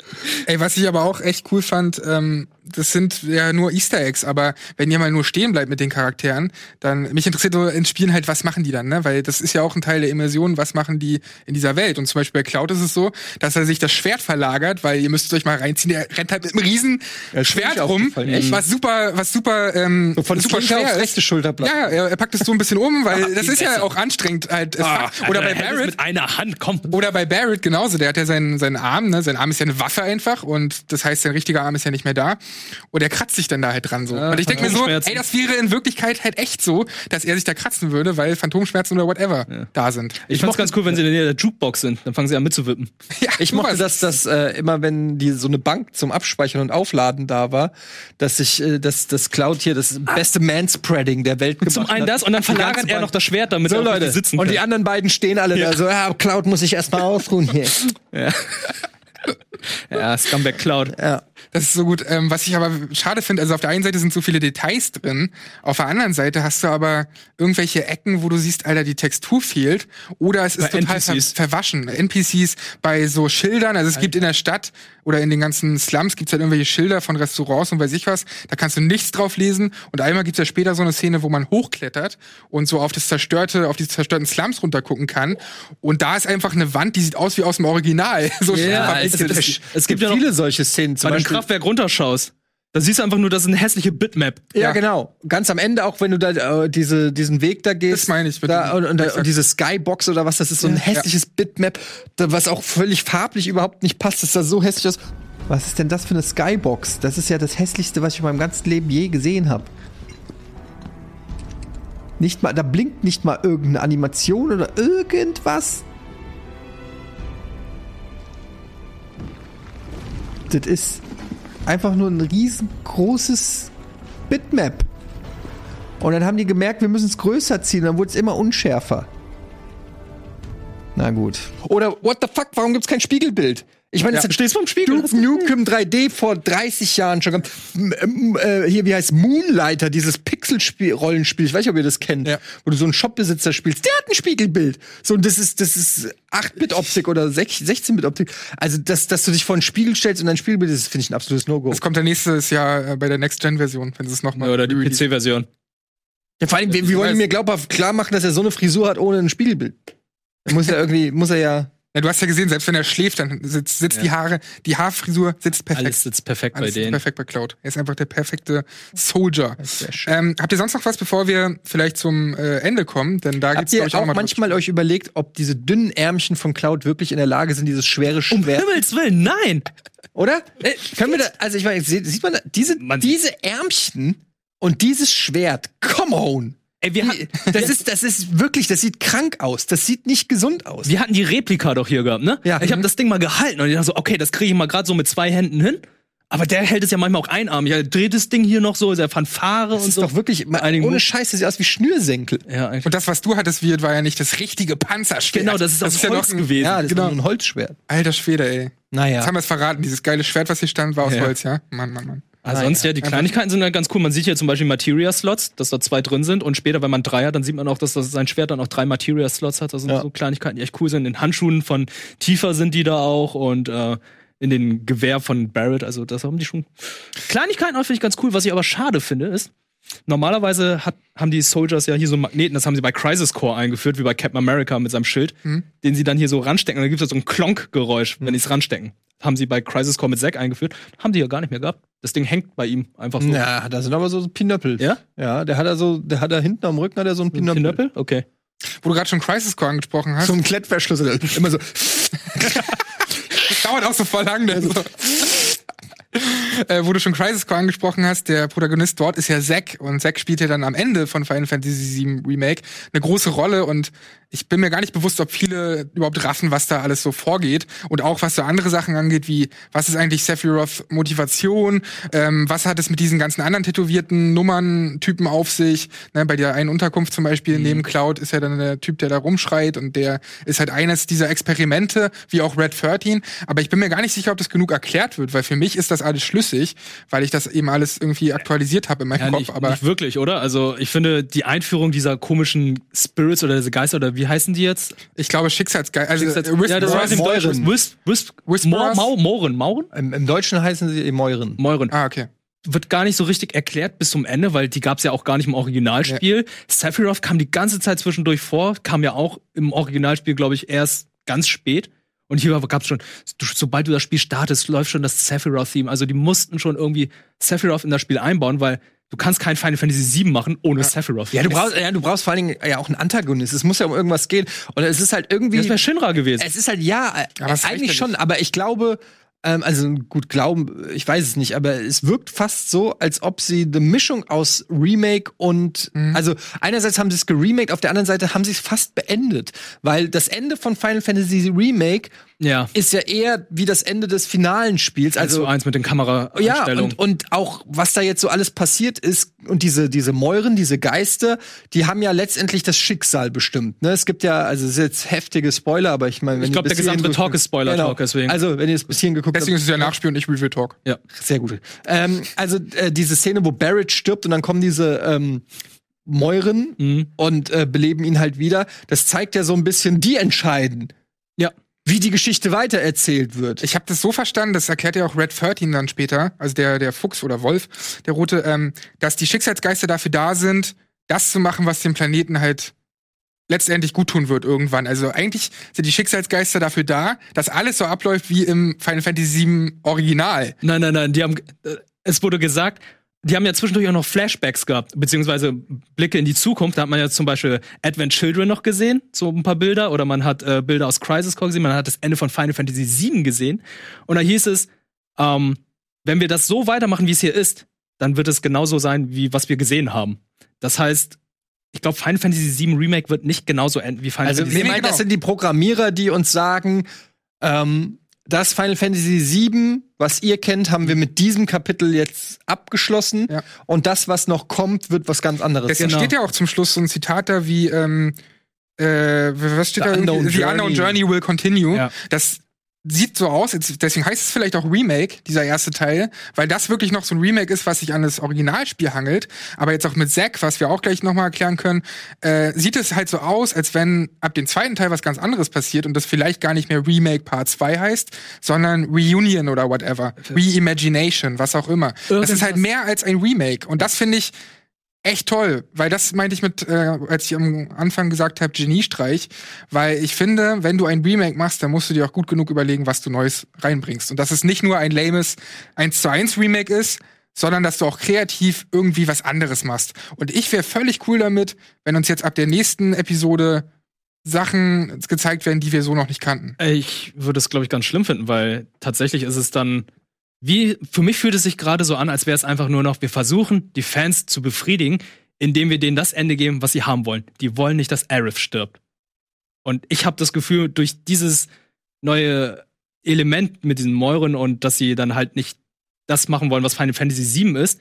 A: Ey, was ich aber auch echt cool fand, ähm, das sind ja nur Easter Eggs, aber wenn ihr mal nur stehen bleibt mit den Charakteren, dann mich interessiert so in Spielen halt, was machen die dann, ne? Weil das ist ja auch ein Teil der Immersion, was machen die in dieser Welt? Und zum Beispiel bei Cloud ist es so, dass er sich das Schwert verlagert, weil ihr müsst es euch mal reinziehen, der rennt halt mit einem riesen
B: Ja,
A: Schwert rum,
B: echt?
A: was super, was super, ähm,
B: Von
A: super
B: super
A: schwer
B: aufs
A: ist.
B: rechte Schulterblatt.
A: Ja, er, er packt es so ein bisschen um, weil das ist ja auch anstrengend halt. macht- oder bei
C: hält es
A: Barrett,
C: mit einer Hand, komm.
A: oder bei Barrett genauso, der hat ja seinen, seinen Arm, ne? Sein Arm ist ja eine Waffe einfach und das heißt, sein richtiger Arm ist ja nicht mehr da. Und er kratzt sich dann da halt dran so. und ich denke mir so, ey, das wäre in Wirklichkeit halt echt so, dass er sich da kratzen würde, weil Phantomschmerzen oder whatever da sind.
C: Ich fand's ganz cool, wenn sie in der Nähe der Jukebox sind, dann fangen sie an mitzuwippen.
A: Ja,
B: Ich mochte das, dass äh, immer wenn die so eine Bank zum Abspeichern und Aufladen da war, dass ich äh, dass das Cloud hier das beste Manspreading der Welt gemacht
C: Zum einen
B: hat.
C: das und dann verlagert er noch das Schwert, damit
B: so
C: er
B: Leute
C: sitzen
B: und die anderen beiden stehen alle da so ja Cloud muss ich erstmal ausruhen hier.
C: ja, Scumbag Cloud.
B: ja.
A: Das ist so gut. Ähm, was ich aber schade finde, also auf der einen Seite sind so viele Details drin, auf der anderen Seite hast du aber irgendwelche Ecken, wo du siehst, Alter, die Textur fehlt oder es ist
C: Bei
A: total ver verwaschen. NPCs bei so Schildern, also es gibt in der Stadt oder in den ganzen Slums gibt's halt irgendwelche Schilder von Restaurants und weiß ich was, da kannst du nichts drauf lesen und einmal gibt's ja später so eine Szene, wo man hochklettert und so auf das zerstörte, auf die zerstörten Slums runtergucken kann und da ist einfach eine Wand, die sieht aus wie aus dem Original. So
B: Ja, es gibt,
A: die.
C: es gibt ja noch-
B: viele solche Szenen. Zum Beispiel,
C: Kraftwerk runterschaust. Da siehst du einfach nur, das ist eine hässliche Bitmap.
B: ja,
A: Ja.
B: genau. Ganz am Ende, auch wenn du da äh, diese, diesen Weg da gehst.
A: Das meine ich
B: Da, und, und, und diese Skybox oder was, das ist so ein hässliches Bitmap, da, was auch völlig farblich überhaupt nicht passt. Das sah so hässlich aus.
G: Was ist denn das für eine Skybox? Das ist ja das hässlichste, was ich in meinem ganzen Leben je gesehen habe. Nicht mal, da blinkt nicht mal irgendeine Animation oder irgendwas. Das ist einfach nur ein riesengroßes Bitmap. Und dann haben die gemerkt, wir müssen es größer ziehen, dann wurde es immer unschärfer. Na gut.
B: Oder what the fuck, warum gibt's kein Spiegelbild? Ich meine,
C: Du stehst vorm Spiegel.
B: Duke Nukem 3D vor 30 Jahren schon gehabt. M- äh, hier, wie heißt Moonlighter, dieses Pixel-Rollenspiel. Ich weiß nicht, ob ihr das kennt.
A: Ja.
B: Wo du so einen Shopbesitzer spielst. Der hat ein Spiegelbild. So, und das ist, das ist 8-Bit-Optik oder 16-Bit-Optik. Also, dass, dass du dich vor einen Spiegel stellst und ein Spiegelbild ist, finde ich ein absolutes No-Go.
A: Das kommt dann nächstes Jahr äh, bei der Next-Gen-Version, wenn sie es nochmal.
C: Oder die PC-Version.
B: Ja, vor allem, wie, wie wollen die mir glaubhaft klar machen, dass er so eine Frisur hat ohne ein Spiegelbild? Da muss er irgendwie, muss er ja
A: Ja, du hast ja gesehen, selbst wenn er schläft, dann sitzt, sitzt die Haare, die Haarfrisur sitzt perfekt.
C: Alles sitzt perfekt
A: Alles
C: bei
A: sitzt
C: denen.
A: perfekt bei Cloud. Er ist einfach der perfekte Soldier. Ähm, habt ihr sonst noch was, bevor wir vielleicht zum äh, Ende kommen? Denn da
B: Habt
A: gibt's
B: ihr auch
A: mal
B: manchmal euch überlegt, ob diese dünnen Ärmchen von Cloud wirklich in der Lage sind, dieses schwere
C: Um
B: Schwert,
C: Himmels Willen, nein!
B: oder? Äh, können wir da, also ich meine, sieht sieht man da, diese,
C: Man-
B: diese Ärmchen und dieses Schwert, come on!
C: Ey, wir,
B: Die- Das ist, das ist wirklich, das sieht krank aus. Das sieht nicht gesund aus.
C: wir hatten die Replika doch hier gehabt, ne?
B: Ja.
C: Ich habe das Ding mal gehalten und ich dachte so, okay, das kriege ich mal gerade so mit zwei Händen hin. Aber der hält es ja manchmal auch einarmig. Er dreht das Ding hier noch so, ist er Fanfare
B: Das
C: und
B: ist
C: so.
B: doch wirklich, mal,
C: Einigen
B: ohne
C: Mut.
B: Scheiß, das sieht aus wie Schnürsenkel.
C: ja, eigentlich.
A: Und das, was du hattest, wird, war ja nicht das richtige Panzerschwert.
C: Genau, das ist aus
A: ja
C: Holz
A: noch ein,
C: gewesen.
B: Ja, das
A: genau.
B: ist nur ein Holzschwert.
A: Alter Schwede, ey. Jetzt
B: Naja.
A: haben wir es verraten. Dieses geile Schwert, was hier stand, war aus
C: Ja.
A: Holz, ja? Mann, Mann, Mann.
C: Ah, sonst ja, die Kleinigkeiten sind halt ganz cool. Man sieht hier zum Beispiel Materia-Slots, dass da zwei drin sind. Und später, wenn man drei hat, dann sieht man auch, dass das sein Schwert dann auch drei Materia-Slots hat. Das sind
B: Ja.
C: so Kleinigkeiten, die echt cool sind. In den Handschuhen von Tifa sind die da auch und äh, in den Gewehr von Barrett. Also das haben die schon. Kleinigkeiten auch finde ich ganz cool. Was ich aber schade finde, ist, normalerweise hat, haben die Soldiers ja hier so einen Magneten, das haben sie bei Crisis Core eingeführt, wie bei Captain America mit seinem Schild, den sie dann hier so ranstecken. Und dann gibt es so ein Klonk-Geräusch, wenn die es ranstecken. Haben sie bei Crisis Core mit Zack eingeführt. Haben die ja gar nicht mehr gehabt. Das Ding hängt bei ihm einfach so.
B: Ja, da sind aber so Pinöppel.
C: Ja?
B: Ja, der hat da so, der hat da hinten am Rücken hat er so einen Pinöppel.
C: Pinöppel? Okay.
A: Wo du gerade schon Crisis Core angesprochen hast,
B: So ein Klettverschluss. Immer so.
A: das dauert auch so voll lang. Ne? So. äh, wo du schon Crisis Core angesprochen hast, der Protagonist dort ist ja Zack und Zack spielt ja dann am Ende von Final Fantasy VII Remake eine große Rolle und ich bin mir gar nicht bewusst, ob viele überhaupt raffen, was da alles so vorgeht und auch was so andere Sachen angeht, wie was ist eigentlich Sephiroth Motivation, ähm, was hat es mit diesen ganzen anderen tätowierten Nummern-Typen auf sich, ne, bei der einen Unterkunft zum Beispiel
C: Mhm.
A: neben Cloud ist ja dann der Typ, der da rumschreit und der ist halt eines dieser Experimente, wie auch Red 13, aber ich bin mir gar nicht sicher, ob das genug erklärt wird, weil für mich ist das alles schlüssig, weil ich das eben alles irgendwie aktualisiert habe in meinem
C: Ja,
A: Kopf,
C: nicht,
A: aber
C: nicht wirklich, oder? Also ich finde die Einführung dieser komischen Spirits oder diese Geister oder wie heißen die jetzt?
A: ich glaube Schicksalsgeist, also
C: Schicksals-
A: äh,
C: ja, das heißt im
B: Meuren.
C: Deutschen. Wisp, Wisp,
A: Whisperers?
C: Mau, Mau, Mauren, Mauren?
B: Im, Im Deutschen heißen sie Mäuren.
C: Meuren.
A: Ah, okay.
C: Wird gar nicht so richtig erklärt bis zum Ende, weil die gab es ja auch gar nicht im Originalspiel. Sephiroth kam die ganze Zeit zwischendurch vor, kam ja auch im Originalspiel, glaube ich, erst ganz spät. Und hier gab es schon, sobald du das Spiel startest, läuft schon das Sephiroth-Theme. Also die mussten schon irgendwie Sephiroth in das Spiel einbauen, weil du kannst kein Final Fantasy VII machen ohne Sephiroth.
B: Ja, du brauchst, ja, du brauchst vor allen Dingen ja auch einen Antagonist. Es muss ja um irgendwas gehen. Und es ist halt irgendwie.
C: das wäre Shinra gewesen.
B: Es ist halt ja,
A: Aber
B: eigentlich
A: ja
B: schon, aber ich glaube, ähm, also gut, glauben, ich weiß es nicht, aber es wirkt fast so, als ob sie eine Mischung aus Remake und,
A: Mhm.
B: also einerseits haben sie es geremaked, auf der anderen Seite haben sie es fast beendet, weil das Ende von Final Fantasy Remake
C: ja.
B: ist ja eher wie das Ende des finalen Spiels,
C: Also eins mit den
B: ja,
C: Kameraeinstellungen.
B: und, und auch, was da jetzt so alles passiert ist, und diese, diese Mäuren, diese Geister, die haben ja letztendlich das Schicksal bestimmt. Ne? Es gibt ja, also es ist jetzt heftige Spoiler, aber ich meine, wenn
C: Ich
B: ihr
C: glaub, der gesamte Talk ist Spoiler-Talk, deswegen.
B: Also, wenn ihr es bis hierhin geguckt
A: Deswegen
B: habt.
A: ist es ja Nachspiel und nicht Review Talk.
C: ja.
B: Sehr gut. Ähm, also, äh, diese Szene, wo Barrett stirbt und dann kommen diese ähm, Mäuren
C: Mhm.
B: und äh, beleben ihn halt wieder, das zeigt ja so ein bisschen, die entscheiden,
C: Ja.
B: Wie die Geschichte weitererzählt wird.
A: Ich habe das so verstanden, das erklärt ja auch Red 13 dann später, also der, der Fuchs oder Wolf, der Rote, ähm, dass die Schicksalsgeister dafür da sind, das zu machen, was dem Planeten halt letztendlich gut tun wird irgendwann. Also eigentlich sind die Schicksalsgeister dafür da, dass alles so abläuft wie im Final Fantasy VII Original.
C: Nein, nein, nein, die haben, äh, es wurde gesagt, die haben ja zwischendurch auch noch Flashbacks gehabt, beziehungsweise Blicke in die Zukunft. Da hat man ja zum Beispiel Advent Children noch gesehen, so ein paar Bilder, oder man hat äh, Bilder aus Crisis Core gesehen, man hat das Ende von Final Fantasy VII gesehen. Und da hieß es, ähm, wenn wir das so weitermachen, wie es hier ist, dann wird es genauso sein, wie was wir gesehen haben. Das heißt, ich glaube, Final Fantasy VII Remake wird nicht genauso enden wie Final
B: Also,
C: Fantasy
B: ich
A: nee,
B: meine,
A: genau.
B: das sind die Programmierer, die uns sagen, ähm, das Final Fantasy VII, was ihr kennt, haben wir mit diesem Kapitel jetzt abgeschlossen.
A: Ja.
B: Und das, was noch kommt, wird was ganz anderes.
A: Deswegen
C: Genau.
A: steht ja auch zum Schluss so ein Zitat da wie, ähm, äh, was steht
B: The
A: da?
B: unknown
A: The unknown
B: journey.
A: journey will continue.
C: Ja.
A: Das sieht so aus, deswegen heißt es vielleicht auch Remake, dieser erste Teil, weil das wirklich noch so ein Remake ist, was sich an das Originalspiel hangelt. Aber jetzt auch mit Zack, was wir auch gleich nochmal erklären können, äh, sieht es halt so aus, als wenn ab dem zweiten Teil was ganz anderes passiert und das vielleicht gar nicht mehr Remake Part 2 heißt, sondern Reunion oder whatever. Reimagination, was auch immer. Das ist halt
C: Irgendwas-
A: mehr als ein Remake. Und das finde ich, echt toll, weil das meinte ich mit, äh, als ich am Anfang gesagt habe, Geniestreich, weil ich finde, wenn du ein Remake machst, dann musst du dir auch gut genug überlegen, was du Neues reinbringst. Und dass es nicht nur ein lames 1 zu 1 Remake ist, sondern dass du auch kreativ irgendwie was anderes machst. Und ich wäre völlig cool damit, wenn uns jetzt ab der nächsten Episode Sachen gezeigt werden, die wir so noch nicht kannten.
C: Ich würde es, glaube ich, ganz schlimm finden, weil tatsächlich ist es dann wie, für mich fühlt es sich gerade so an, als wäre es einfach nur noch, wir versuchen, die Fans zu befriedigen, indem wir denen das Ende geben, was sie haben wollen. Die wollen nicht, dass Aerith stirbt. Und ich habe das Gefühl, durch dieses neue Element mit diesen Mäuren und dass sie dann halt nicht das machen wollen, was Final Fantasy VII ist,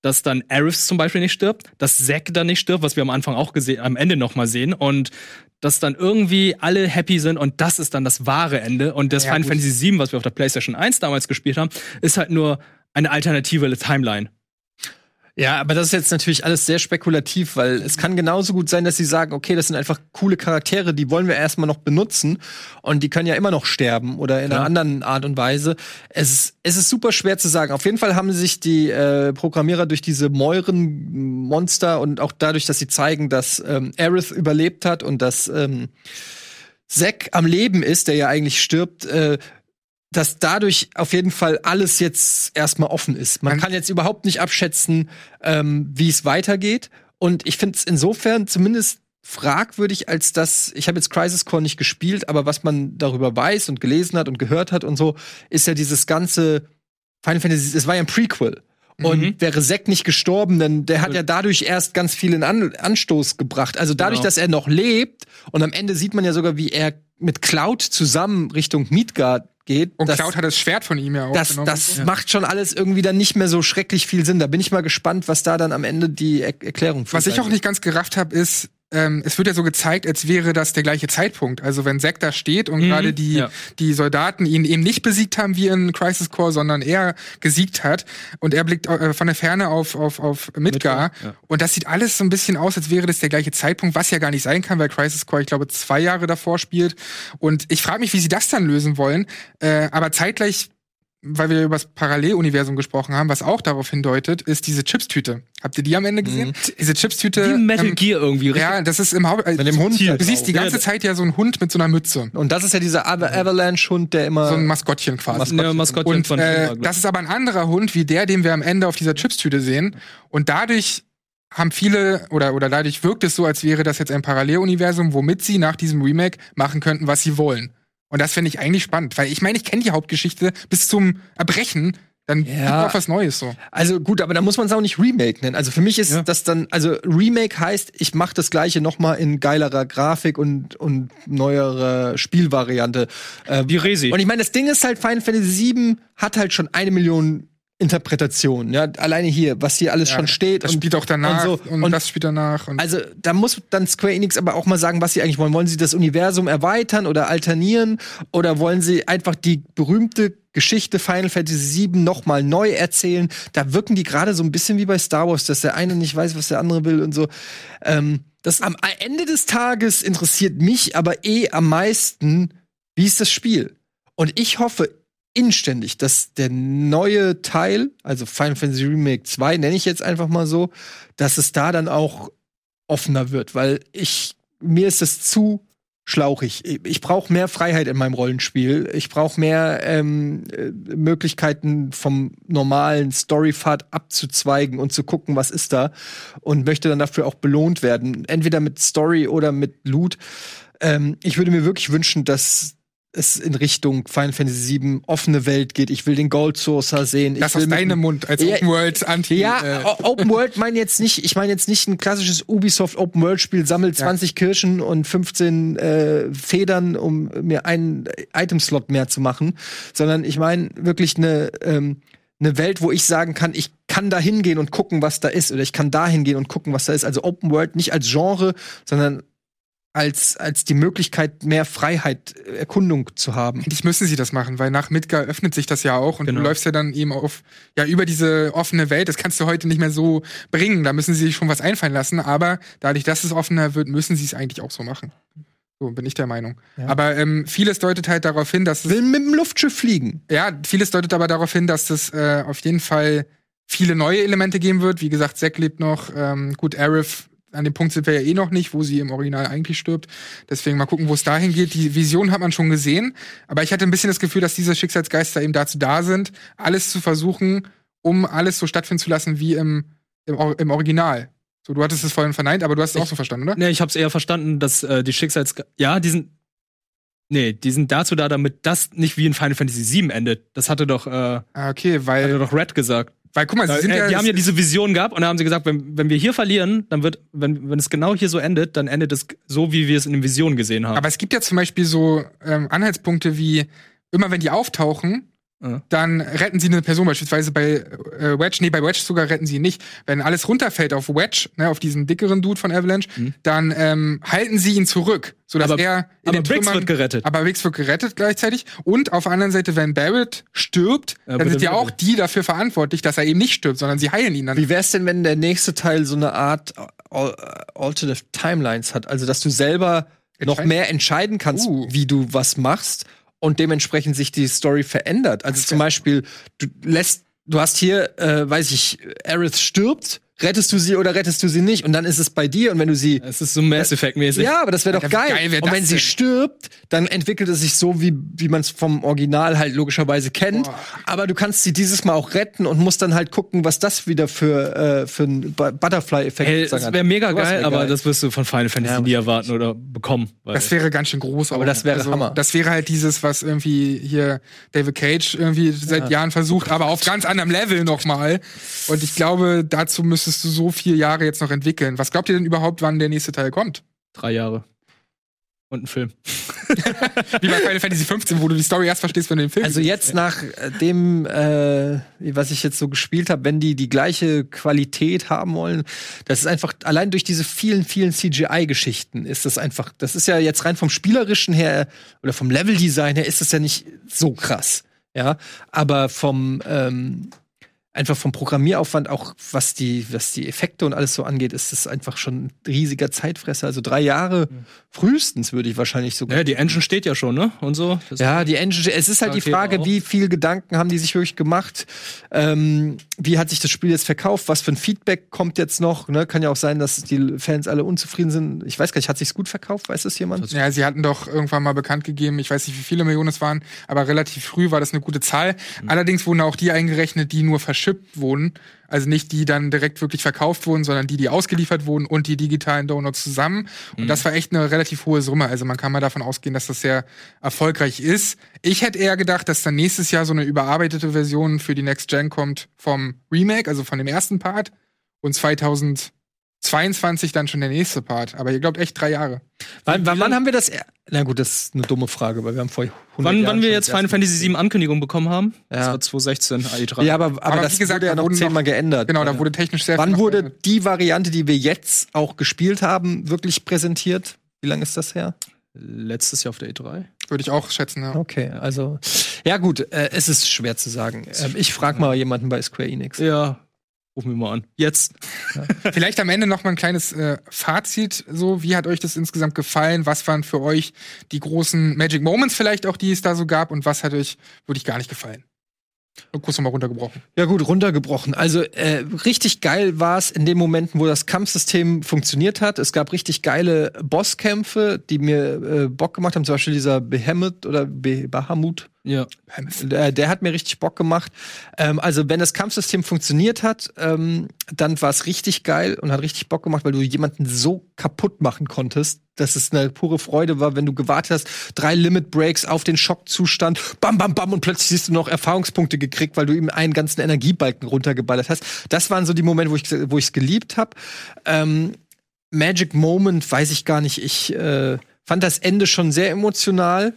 C: dass dann Aerith zum Beispiel nicht stirbt, dass Zack dann nicht stirbt, was wir am Anfang auch gesehen, am Ende noch mal sehen und dass dann irgendwie alle happy sind und das ist dann das wahre Ende und das
A: Ja,
C: Final
A: gut.
C: Fantasy VII, was wir auf der PlayStation 1 damals gespielt haben, ist halt nur eine alternative Timeline.
B: Ja, aber das ist jetzt natürlich alles sehr spekulativ, weil es kann genauso gut sein, dass sie sagen, okay, das sind einfach coole Charaktere, die wollen wir erstmal noch benutzen und die können ja immer noch sterben oder in einer
C: Klar.
B: anderen Art und Weise. Es ist, es ist super schwer zu sagen. Auf jeden Fall haben sich die äh, Programmierer durch diese Mäuren-Monster und auch dadurch, dass sie zeigen, dass ähm, Aerith überlebt hat und dass ähm, Zack am Leben ist, der ja eigentlich stirbt, äh, dass dadurch auf jeden Fall alles jetzt erstmal offen ist. Man kann jetzt überhaupt nicht abschätzen, ähm, wie es weitergeht. Und ich finde es insofern zumindest fragwürdig, als dass, ich habe jetzt Crisis Core nicht gespielt, aber was man darüber weiß und gelesen hat und gehört hat und so, ist ja dieses ganze Final Fantasy, es war ja ein Prequel. Und
C: Mhm.
B: wäre Zack nicht gestorben, dann der hat ja dadurch erst ganz viel in An Anstoß gebracht. Also dadurch,
C: Genau.
B: dass er noch lebt und am Ende sieht man ja sogar, wie er mit Cloud zusammen Richtung Midgard geht.
A: Und
B: das,
A: Cloud hat das Schwert von ihm ja auch.
B: das, das macht schon alles irgendwie dann nicht mehr so schrecklich viel Sinn. Da bin ich mal gespannt, was da dann am Ende die er Erklärung für
A: Was ich auch nicht ganz gerafft habe, ist, ähm, es wird ja so gezeigt, als wäre das der gleiche Zeitpunkt. Also wenn Zack da steht und
C: Mhm,
A: gerade die,
C: ja.
A: die Soldaten ihn eben nicht besiegt haben wie in Crisis Core, sondern er gesiegt hat und er blickt äh, von der Ferne auf, auf, auf Midgar.
C: Midgar, ja.
A: Und das sieht alles so ein bisschen aus, als wäre das der gleiche Zeitpunkt, was ja gar nicht sein kann, weil Crisis Core, ich glaube, zwei Jahre davor spielt. Und ich frage mich, wie sie das dann lösen wollen. Äh, aber zeitgleich weil wir über das Paralleluniversum gesprochen haben, was auch darauf hindeutet, ist diese Chipstüte. Habt ihr die am Ende gesehen? Diese Chipstüte.
C: Wie Metal
A: ähm,
C: Gear irgendwie. richtig
A: ja, das ist im Haupt. Mit
B: dem Hund halt
A: Du siehst die ganze
C: Ja,
A: Zeit ja so einen Hund mit so einer Mütze.
B: Und das ist ja dieser Ava- Avalanche-Hund, der immer.
A: So ein Maskottchen quasi.
C: Ne, Maskottchen
A: Und
C: von
A: äh, das ist aber ein anderer Hund wie der, den wir am Ende auf dieser Chipstüte sehen. Und dadurch haben viele oder oder dadurch wirkt es so, als wäre das jetzt ein Paralleluniversum, womit sie nach diesem Remake machen könnten, was sie wollen. Und das finde ich eigentlich spannend, weil ich meine, ich kenne die Hauptgeschichte bis zum Erbrechen. Dann
B: Ja.
A: gibt auch was Neues so.
B: Also gut, aber da muss man es auch nicht Remake nennen. Also für mich ist
C: Ja.
B: das dann, also Remake heißt, ich mache das gleiche noch mal in geilerer Grafik und und neuere Spielvariante. Äh,
C: Wie Resi.
B: Und ich meine, das Ding ist halt, Final Fantasy VII hat halt schon eine Million Interpretationen. Ja, alleine hier, was hier alles schon steht.
A: Das
B: und,
A: spielt auch danach
B: und
A: und,
B: so. Und
A: das spielt danach. Und
B: Also da muss dann Square Enix aber auch mal sagen, was sie eigentlich wollen. Wollen sie das Universum erweitern oder alternieren oder wollen sie einfach die berühmte Geschichte Final Fantasy VII noch mal neu erzählen? Da wirken die gerade so ein bisschen wie bei Star Wars, dass der eine nicht weiß, was der andere will und so. Ähm, das am Ende des Tages interessiert mich aber eh am meisten, wie ist das Spiel? Und ich hoffe inständig, dass der neue Teil, also Final Fantasy Remake 2, nenne ich jetzt einfach mal so, dass es da dann auch offener wird, weil ich mir ist das zu schlauchig. Ich, ich brauche mehr Freiheit in meinem Rollenspiel. Ich brauche mehr ähm, äh, Möglichkeiten vom normalen Storypfad abzuzweigen und zu gucken, was ist da und möchte dann dafür auch belohnt werden, entweder mit Story oder mit Loot. Ähm, ich würde mir wirklich wünschen, dass es in Richtung Final Fantasy VII offene Welt geht. Ich will den Gold Sourcer sehen.
A: das
B: ich
A: aus deinem Mund als
B: Ja,
A: Open World Anti.
B: ja,
A: äh,
B: Open World meine jetzt nicht, ich meine jetzt nicht ein klassisches Ubisoft Open World Spiel, sammelt 20 Kirschen und 15 äh, Federn, um mir einen Item-Slot mehr zu machen, sondern ich meine wirklich eine ähm, eine Welt, wo ich sagen kann, ich kann da hingehen und gucken, was da ist, oder ich kann da hingehen und gucken, was da ist. Also Open World nicht als Genre, sondern als, als die Möglichkeit, mehr Freiheit, äh, Erkundung zu haben.
A: Eigentlich müssen sie das machen, weil nach Midgar öffnet sich das ja auch und
C: Genau.
A: du läufst ja dann eben auf, ja, über diese offene Welt. Das kannst du heute nicht mehr so bringen. Da müssen sie sich schon was einfallen lassen, aber dadurch, dass es offener wird, müssen sie es eigentlich auch so machen. So bin ich der Meinung.
B: Ja.
A: Aber ähm, vieles deutet halt darauf hin, dass es,
B: Will mit dem Luftschiff fliegen.
A: ja, vieles deutet aber darauf hin, dass das äh, auf jeden Fall viele neue Elemente geben wird. Wie gesagt, Zack lebt noch. Ähm, gut, Arif, an dem Punkt sind wir ja eh noch nicht, wo sie im Original eigentlich stirbt. Deswegen mal gucken, wo es dahin geht. Die Vision hat man schon gesehen. Aber ich hatte ein bisschen das Gefühl, dass diese Schicksalsgeister eben dazu da sind, alles zu versuchen, um alles so stattfinden zu lassen wie im, im, im Original. So, du hattest es vorhin verneint, aber du hast es auch so verstanden, oder?
C: Nee, ich hab's eher verstanden, dass äh, die Schicksals... Ja, die sind... Nee, die sind dazu da, damit das nicht wie in Final Fantasy VII endet. Das hatte doch, äh,
A: Ah, okay, weil,
C: hatte doch Red gesagt.
A: Weil guck mal, sie sind
C: äh,
A: ja,
C: die haben ja diese Vision gehabt und dann haben sie gesagt, wenn, wenn wir hier verlieren, dann wird, wenn, wenn es genau hier so endet, dann endet es so, wie wir es in den Visionen gesehen haben.
A: Aber es gibt ja zum Beispiel so ähm, Anhaltspunkte wie, immer wenn die auftauchen, Dann retten sie eine Person, beispielsweise bei äh, Wedge, nee, bei Wedge sogar retten sie ihn nicht. Wenn alles runterfällt auf Wedge, ne, auf diesen dickeren Dude von Avalanche, dann ähm, halten sie ihn zurück, sodass
C: Mhm. Aber-
A: er in
C: aber
A: den
C: Briggs
A: Trümmern-
C: wird gerettet.
A: Aber Briggs wird gerettet gleichzeitig. Und auf der anderen Seite, wenn Barrett stirbt,
C: Ja,
A: dann sind ja auch die dafür verantwortlich, dass er eben nicht stirbt, sondern sie heilen ihn dann.
B: Wie wär's denn, wenn der nächste Teil so eine Art Al Alternative Timelines hat? Also, dass du selber noch mehr entscheiden kannst,
A: Uh.
B: wie du was machst und dementsprechend sich die Story verändert. Also zum Beispiel, du lässt, du hast hier, äh, weiß ich, Aerith stirbt, rettest du sie oder rettest du sie nicht? Und dann ist es bei dir und wenn du sie
C: es ist so Mass Effect-mäßig.
B: ja, aber das wäre doch geil.
A: geil wär
B: und wenn sie
A: denn?
B: stirbt, dann entwickelt es sich so, wie, wie man es vom Original halt logischerweise kennt.
A: Boah.
B: Aber du kannst sie dieses Mal auch retten und musst dann halt gucken, was das wieder für, äh, für ein Bu- Butterfly-Effekt
C: Hey,
B: sozusagen
C: das wäre mega geil,
B: wär
C: aber
B: geil.
C: das wirst du von Final Fantasy
B: Ja,
C: nie erwarten oder bekommen. Weil
A: Das wäre ganz schön groß.
B: Aber das wäre Hammer.
A: Das wäre halt dieses, was irgendwie hier David Cage irgendwie seit Jahren versucht, aber auf ganz anderem Level nochmal. Und ich glaube, dazu müsstest du so viele Jahre jetzt noch entwickeln. Was glaubt ihr denn überhaupt, wann der nächste Teil kommt?
C: drei Jahre. Und ein Film.
A: Wie bei Final Fantasy 15, wo du die Story erst verstehst, wenn du den Film
B: Also jetzt nach äh, dem, äh, was ich jetzt so gespielt habe, wenn die die gleiche Qualität haben wollen, das ist einfach allein durch diese vielen, vielen CGI-Geschichten ist das einfach. Das ist ja jetzt rein vom spielerischen her oder vom Leveldesign her ist das ja nicht so krass, ja. Aber vom ähm, einfach vom Programmieraufwand auch was die was die Effekte und alles so angeht, ist das einfach schon ein riesiger Zeitfresser. Also drei Jahre frühestens würde ich wahrscheinlich sogar
C: Ja, die Engine steht ja schon, ne? Und so. Das
B: ja, die Engine, es ist halt die Frage, wie viel Gedanken haben die sich wirklich gemacht? Ähm, wie hat sich das Spiel jetzt verkauft? Was für ein Feedback kommt jetzt noch? Ne? Kann ja auch sein, dass die Fans alle unzufrieden sind. Ich weiß gar nicht, hat sich's gut verkauft? Weiß das jemand?
A: Ja, sie hatten doch irgendwann mal bekannt gegeben, ich weiß nicht, wie viele Millionen es waren, aber relativ früh war das eine gute Zahl. Allerdings wurden auch die eingerechnet, die nur verschippt wurden. Also nicht die dann direkt wirklich verkauft wurden, sondern die, die ausgeliefert wurden und die digitalen Downloads zusammen. Und das war echt eine relativ hohe Summe. Also man kann mal davon ausgehen, dass das sehr erfolgreich ist. Ich hätte eher gedacht, dass dann nächstes Jahr so eine überarbeitete Version für die Next Gen kommt vom Remake, also von dem ersten Part. Und 2022 dann schon der nächste Part. Aber ihr glaubt echt drei Jahre.
B: Wann, wann, wann haben wir das? Na gut, das ist eine dumme Frage, weil wir haben vor 100
C: Wann,
B: Jahren
C: wann wir jetzt
B: das
C: Final Fantasy 7 Ankündigung bekommen haben? Das
B: Ja.
C: war 2016, AI3.
B: Ja, aber, aber,
A: Aber
B: das
A: wie gesagt,
B: wurde ja noch zehnmal geändert.
A: Genau, da wurde technisch sehr viel
B: Wann wurde die Variante, die wir jetzt auch gespielt haben, wirklich präsentiert? Wie lange ist das her?
C: Letztes Jahr auf der E3.
A: Würde ich auch schätzen, ja.
B: Okay, also ja gut, äh, es ist schwer zu sagen. Ähm, ich frage mal jemanden bei Square Enix.
C: Ja, rufen wir mal an. Jetzt.
A: Vielleicht am Ende noch mal ein kleines äh, Fazit. So, wie hat euch das insgesamt gefallen? Was waren für euch die großen Magic Moments vielleicht auch, die es da so gab? Und was hat euch wirklich gar nicht gefallen? Und kurz nochmal runtergebrochen.
B: Ja gut, runtergebrochen. Also äh, richtig geil war es in den Momenten, wo das Kampfsystem funktioniert hat. Es gab richtig geile Bosskämpfe, die mir äh, Bock gemacht haben. Zum Beispiel dieser Behemoth oder Be Bahamut.
C: Ja.
B: Der, der hat mir richtig Bock gemacht. Ähm, also wenn das Kampfsystem funktioniert hat, ähm, dann war es richtig geil und hat richtig Bock gemacht, weil du jemanden so kaputt machen konntest, dass es eine pure Freude war, wenn du gewartet hast, drei Limit Breaks auf den Schockzustand, bam, bam, bam und plötzlich siehst du noch Erfahrungspunkte gekriegt, weil du ihm einen ganzen Energiebalken runtergeballert hast. Das waren so die Momente, wo ich wo ich es geliebt habe. Ähm, Magic Moment, weiß ich gar nicht. Ich äh, fand das Ende schon sehr emotional.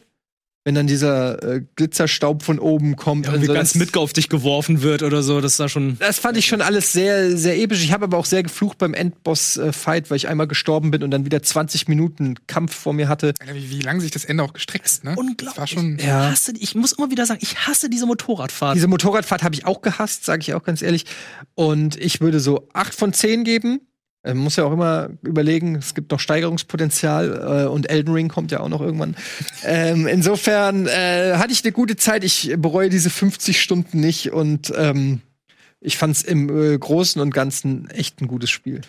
B: Wenn dann dieser äh, Glitzerstaub von oben kommt.
C: Irgendwie
B: Also
C: ganz
B: das-
C: Midgar auf dich geworfen wird oder so. Das war schon.
B: das fand ich schon alles sehr, sehr episch. Ich habe aber auch sehr geflucht beim Endboss-Fight, weil ich einmal gestorben bin und dann wieder 20 Minuten Kampf vor mir hatte.
A: Alter, Wie, wie lange sich das Ende auch gestreckt hat, ne?
C: Unglaublich.
A: Das war schon.
C: Ich,
B: Ja.
C: hasse, ich muss immer wieder sagen, ich hasse diese Motorradfahrt.
B: Diese Motorradfahrt habe ich auch gehasst, sage ich auch ganz ehrlich. Und ich würde so 8 von 10 geben. Man muss ja auch immer überlegen, es gibt noch Steigerungspotenzial äh, und Elden Ring kommt ja auch noch irgendwann. ähm, insofern äh, hatte ich eine gute Zeit. Ich bereue diese 50 Stunden nicht und ähm, ich fand's im äh, Großen und Ganzen echt ein gutes Spiel.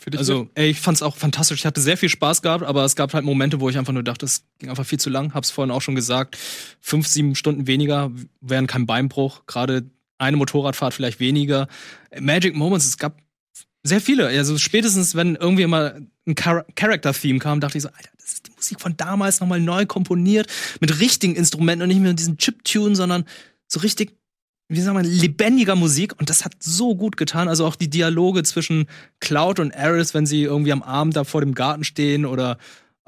A: Für dich
C: Also, ey, ich fand's auch fantastisch. Ich hatte sehr viel Spaß gehabt, aber es gab halt Momente, wo ich einfach nur dachte, es ging einfach viel zu lang. Hab's vorhin auch schon gesagt. Fünf, sieben Stunden weniger wären kein Beinbruch. Gerade eine Motorradfahrt vielleicht weniger. Magic Moments, es gab sehr viele. Also spätestens, wenn irgendwie mal ein Char Character-Theme kam, dachte ich so, Alter, das ist die Musik von damals nochmal neu komponiert, mit richtigen Instrumenten und nicht mehr diesen Chip-Tune, sondern so richtig wie sagen wir, lebendiger Musik und das hat so gut getan. Also auch die Dialoge zwischen Cloud und Aris, wenn sie irgendwie am Abend da vor dem Garten stehen oder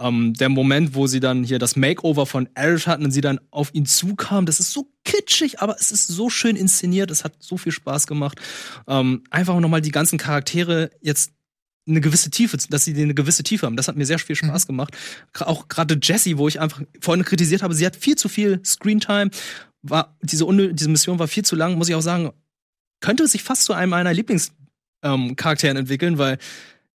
C: ähm, der Moment, wo sie dann hier das Makeover von Aris hatten und sie dann auf ihn zukam, das ist so kitschig, aber es ist so schön inszeniert, es hat so viel Spaß gemacht. Ähm, einfach nochmal die ganzen Charaktere jetzt eine gewisse Tiefe, dass sie eine gewisse Tiefe haben. Das hat mir sehr viel Spaß gemacht. Gra- Auch gerade Jessie, wo ich einfach vorhin kritisiert habe, sie hat viel zu viel Screentime. War, diese, diese Mission war viel zu lang, muss ich auch sagen. Könnte sich fast zu einem meiner Lieblingscharakteren ähm, entwickeln, weil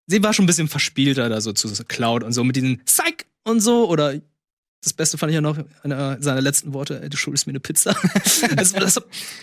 C: sie war schon ein bisschen verspielter da so zu Cloud und so mit diesen Psych und so oder das Beste fand ich ja noch einer seiner letzten Worte, ey, du schuldest mir eine Pizza. das, das,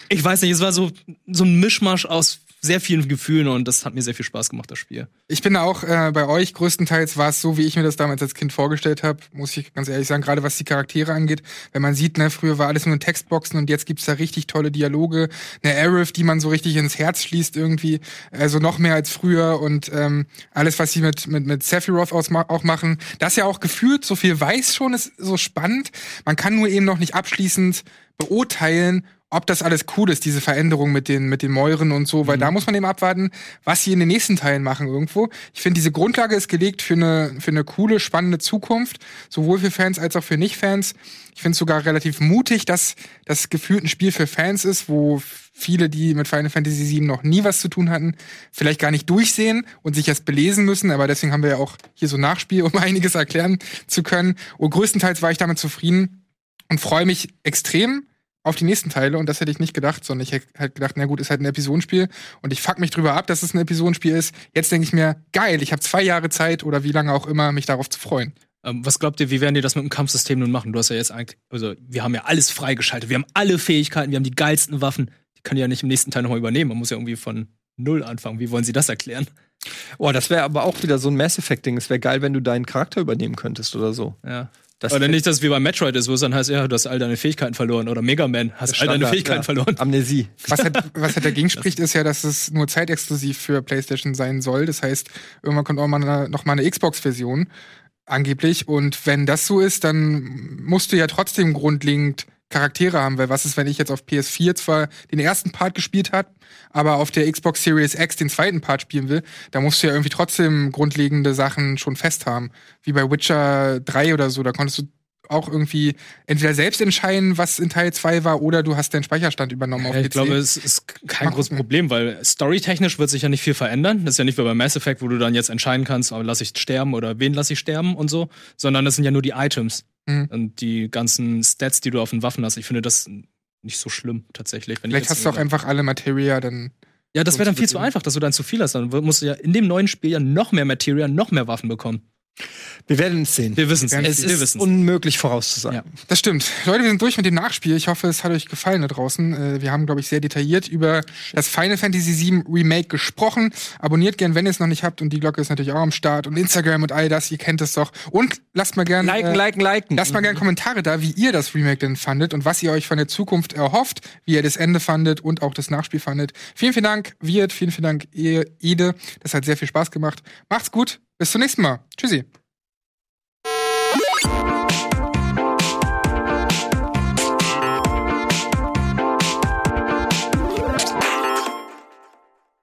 C: ich weiß nicht, es war so, so ein Mischmasch aus sehr vielen Gefühlen und das hat mir sehr viel Spaß gemacht, das Spiel.
A: Ich bin auch äh, bei euch. Größtenteils war es so, wie ich mir das damals als Kind vorgestellt habe, muss ich ganz ehrlich sagen, gerade was die Charaktere angeht. Wenn man sieht, ne, früher war alles nur in Textboxen und jetzt gibt's da richtig tolle Dialoge. Eine Arif, die man so richtig ins Herz schließt irgendwie. Also noch mehr als früher und ähm, alles, was sie mit, mit, mit Sephiroth auch machen. Das ja auch gefühlt so viel weiß schon, ist so spannend. Man kann nur eben noch nicht abschließend beurteilen, ob das alles cool ist, diese Veränderung mit den, mit den Mäuren und so, weil da muss man eben abwarten, was sie in den nächsten Teilen machen irgendwo. Ich finde, diese Grundlage ist gelegt für eine, für eine coole, spannende Zukunft, sowohl für Fans als auch für Nicht-Fans. Ich finde es sogar relativ mutig, dass das gefühlt ein Spiel für Fans ist, wo viele, die mit Final Fantasy VII noch nie was zu tun hatten, vielleicht gar nicht durchsehen und sich erst belesen müssen. Aber deswegen haben wir ja auch hier so Nachspiel, um einiges erklären zu können. Und größtenteils war ich damit zufrieden und freue mich extrem auf die nächsten Teile und das hätte ich nicht gedacht, sondern ich hätte halt gedacht, na gut, ist halt ein Episodenspiel und ich fuck mich drüber ab, dass es ein Episodenspiel ist. Jetzt denke ich mir, geil, ich habe zwei Jahre Zeit oder wie lange auch immer, mich darauf zu freuen.
C: Ähm, was glaubt ihr, wie werden die das mit dem Kampfsystem nun machen? Du hast ja jetzt eigentlich, also wir haben ja alles freigeschaltet, wir haben alle Fähigkeiten, wir haben die geilsten Waffen. Die können die ja nicht im nächsten Teil nochmal übernehmen. Man muss ja irgendwie von null anfangen. Wie wollen sie das erklären?
B: Oh, das wäre aber auch wieder so ein Mass Effect-Ding. Es wäre geil, wenn du deinen Charakter übernehmen könntest oder so.
C: Ja.
B: Das
C: Oder nicht, dass es wie bei Metroid ist, wo es dann heißt, ja, du hast all deine Fähigkeiten verloren. Oder Mega Man, hast all deine
B: Standard,
C: Fähigkeiten
B: ja.
C: verloren.
B: Amnesie.
A: Was halt, was halt dagegen spricht, ist ja, dass es nur zeitexklusiv für PlayStation sein soll. Das heißt, irgendwann kommt auch mal eine, noch mal eine Xbox-Version, angeblich. Und wenn das so ist, dann musst du ja trotzdem grundlegend Charaktere haben, weil was ist, wenn ich jetzt auf PS4 zwar den ersten Part gespielt habe, aber auf der Xbox Series X den zweiten Part spielen will, da musst du ja irgendwie trotzdem grundlegende Sachen schon fest haben. Wie bei Witcher 3 oder so, da konntest du auch irgendwie entweder selbst entscheiden, was in Teil 2 war, oder du hast deinen Speicherstand übernommen auf
C: Ja,
A: PC.
C: ich glaube, es ist kein großes. Problem, weil storytechnisch wird sich ja nicht viel verändern. Das ist ja nicht wie bei Mass Effect, wo du dann jetzt entscheiden kannst, oh, lass ich sterben oder wen lass ich sterben und so, sondern das sind ja nur die Items
A: Mhm.
C: und die ganzen Stats, die du auf den Waffen hast. Ich finde das nicht so schlimm tatsächlich.
A: Vielleicht hast du auch einfach alle Materia, dann
C: Ja, das wäre dann viel zu einfach, dass du dann zu viel hast. Dann musst du ja in dem neuen Spiel ja noch mehr Materia, noch mehr Waffen bekommen.
B: Wir werden es sehen.
C: Wir wissen es.
B: Es
C: Wir
B: ist
C: wissen's.
B: unmöglich vorauszusagen.
C: Ja.
A: Das stimmt. Leute, wir sind durch mit dem Nachspiel. Ich hoffe, es hat euch gefallen da draußen. Äh, Wir haben, glaube ich, sehr detailliert über das Final Fantasy VII Remake gesprochen. Abonniert gern, wenn ihr es noch nicht habt. Und die Glocke ist natürlich auch am Start. Und Instagram und all das, ihr kennt es doch. Und lasst mal gern...
B: Liken,
A: äh,
B: liken, liken.
A: Lasst mal gerne Kommentare da, wie ihr das Remake denn fandet und was ihr euch von der Zukunft erhofft, wie ihr das Ende fandet und auch das Nachspiel fandet. Vielen, vielen Dank, Wirt, vielen, vielen Dank, ihr- Ede. Das hat sehr viel Spaß gemacht. Macht's gut, bis zum nächsten Mal. Tschüssi.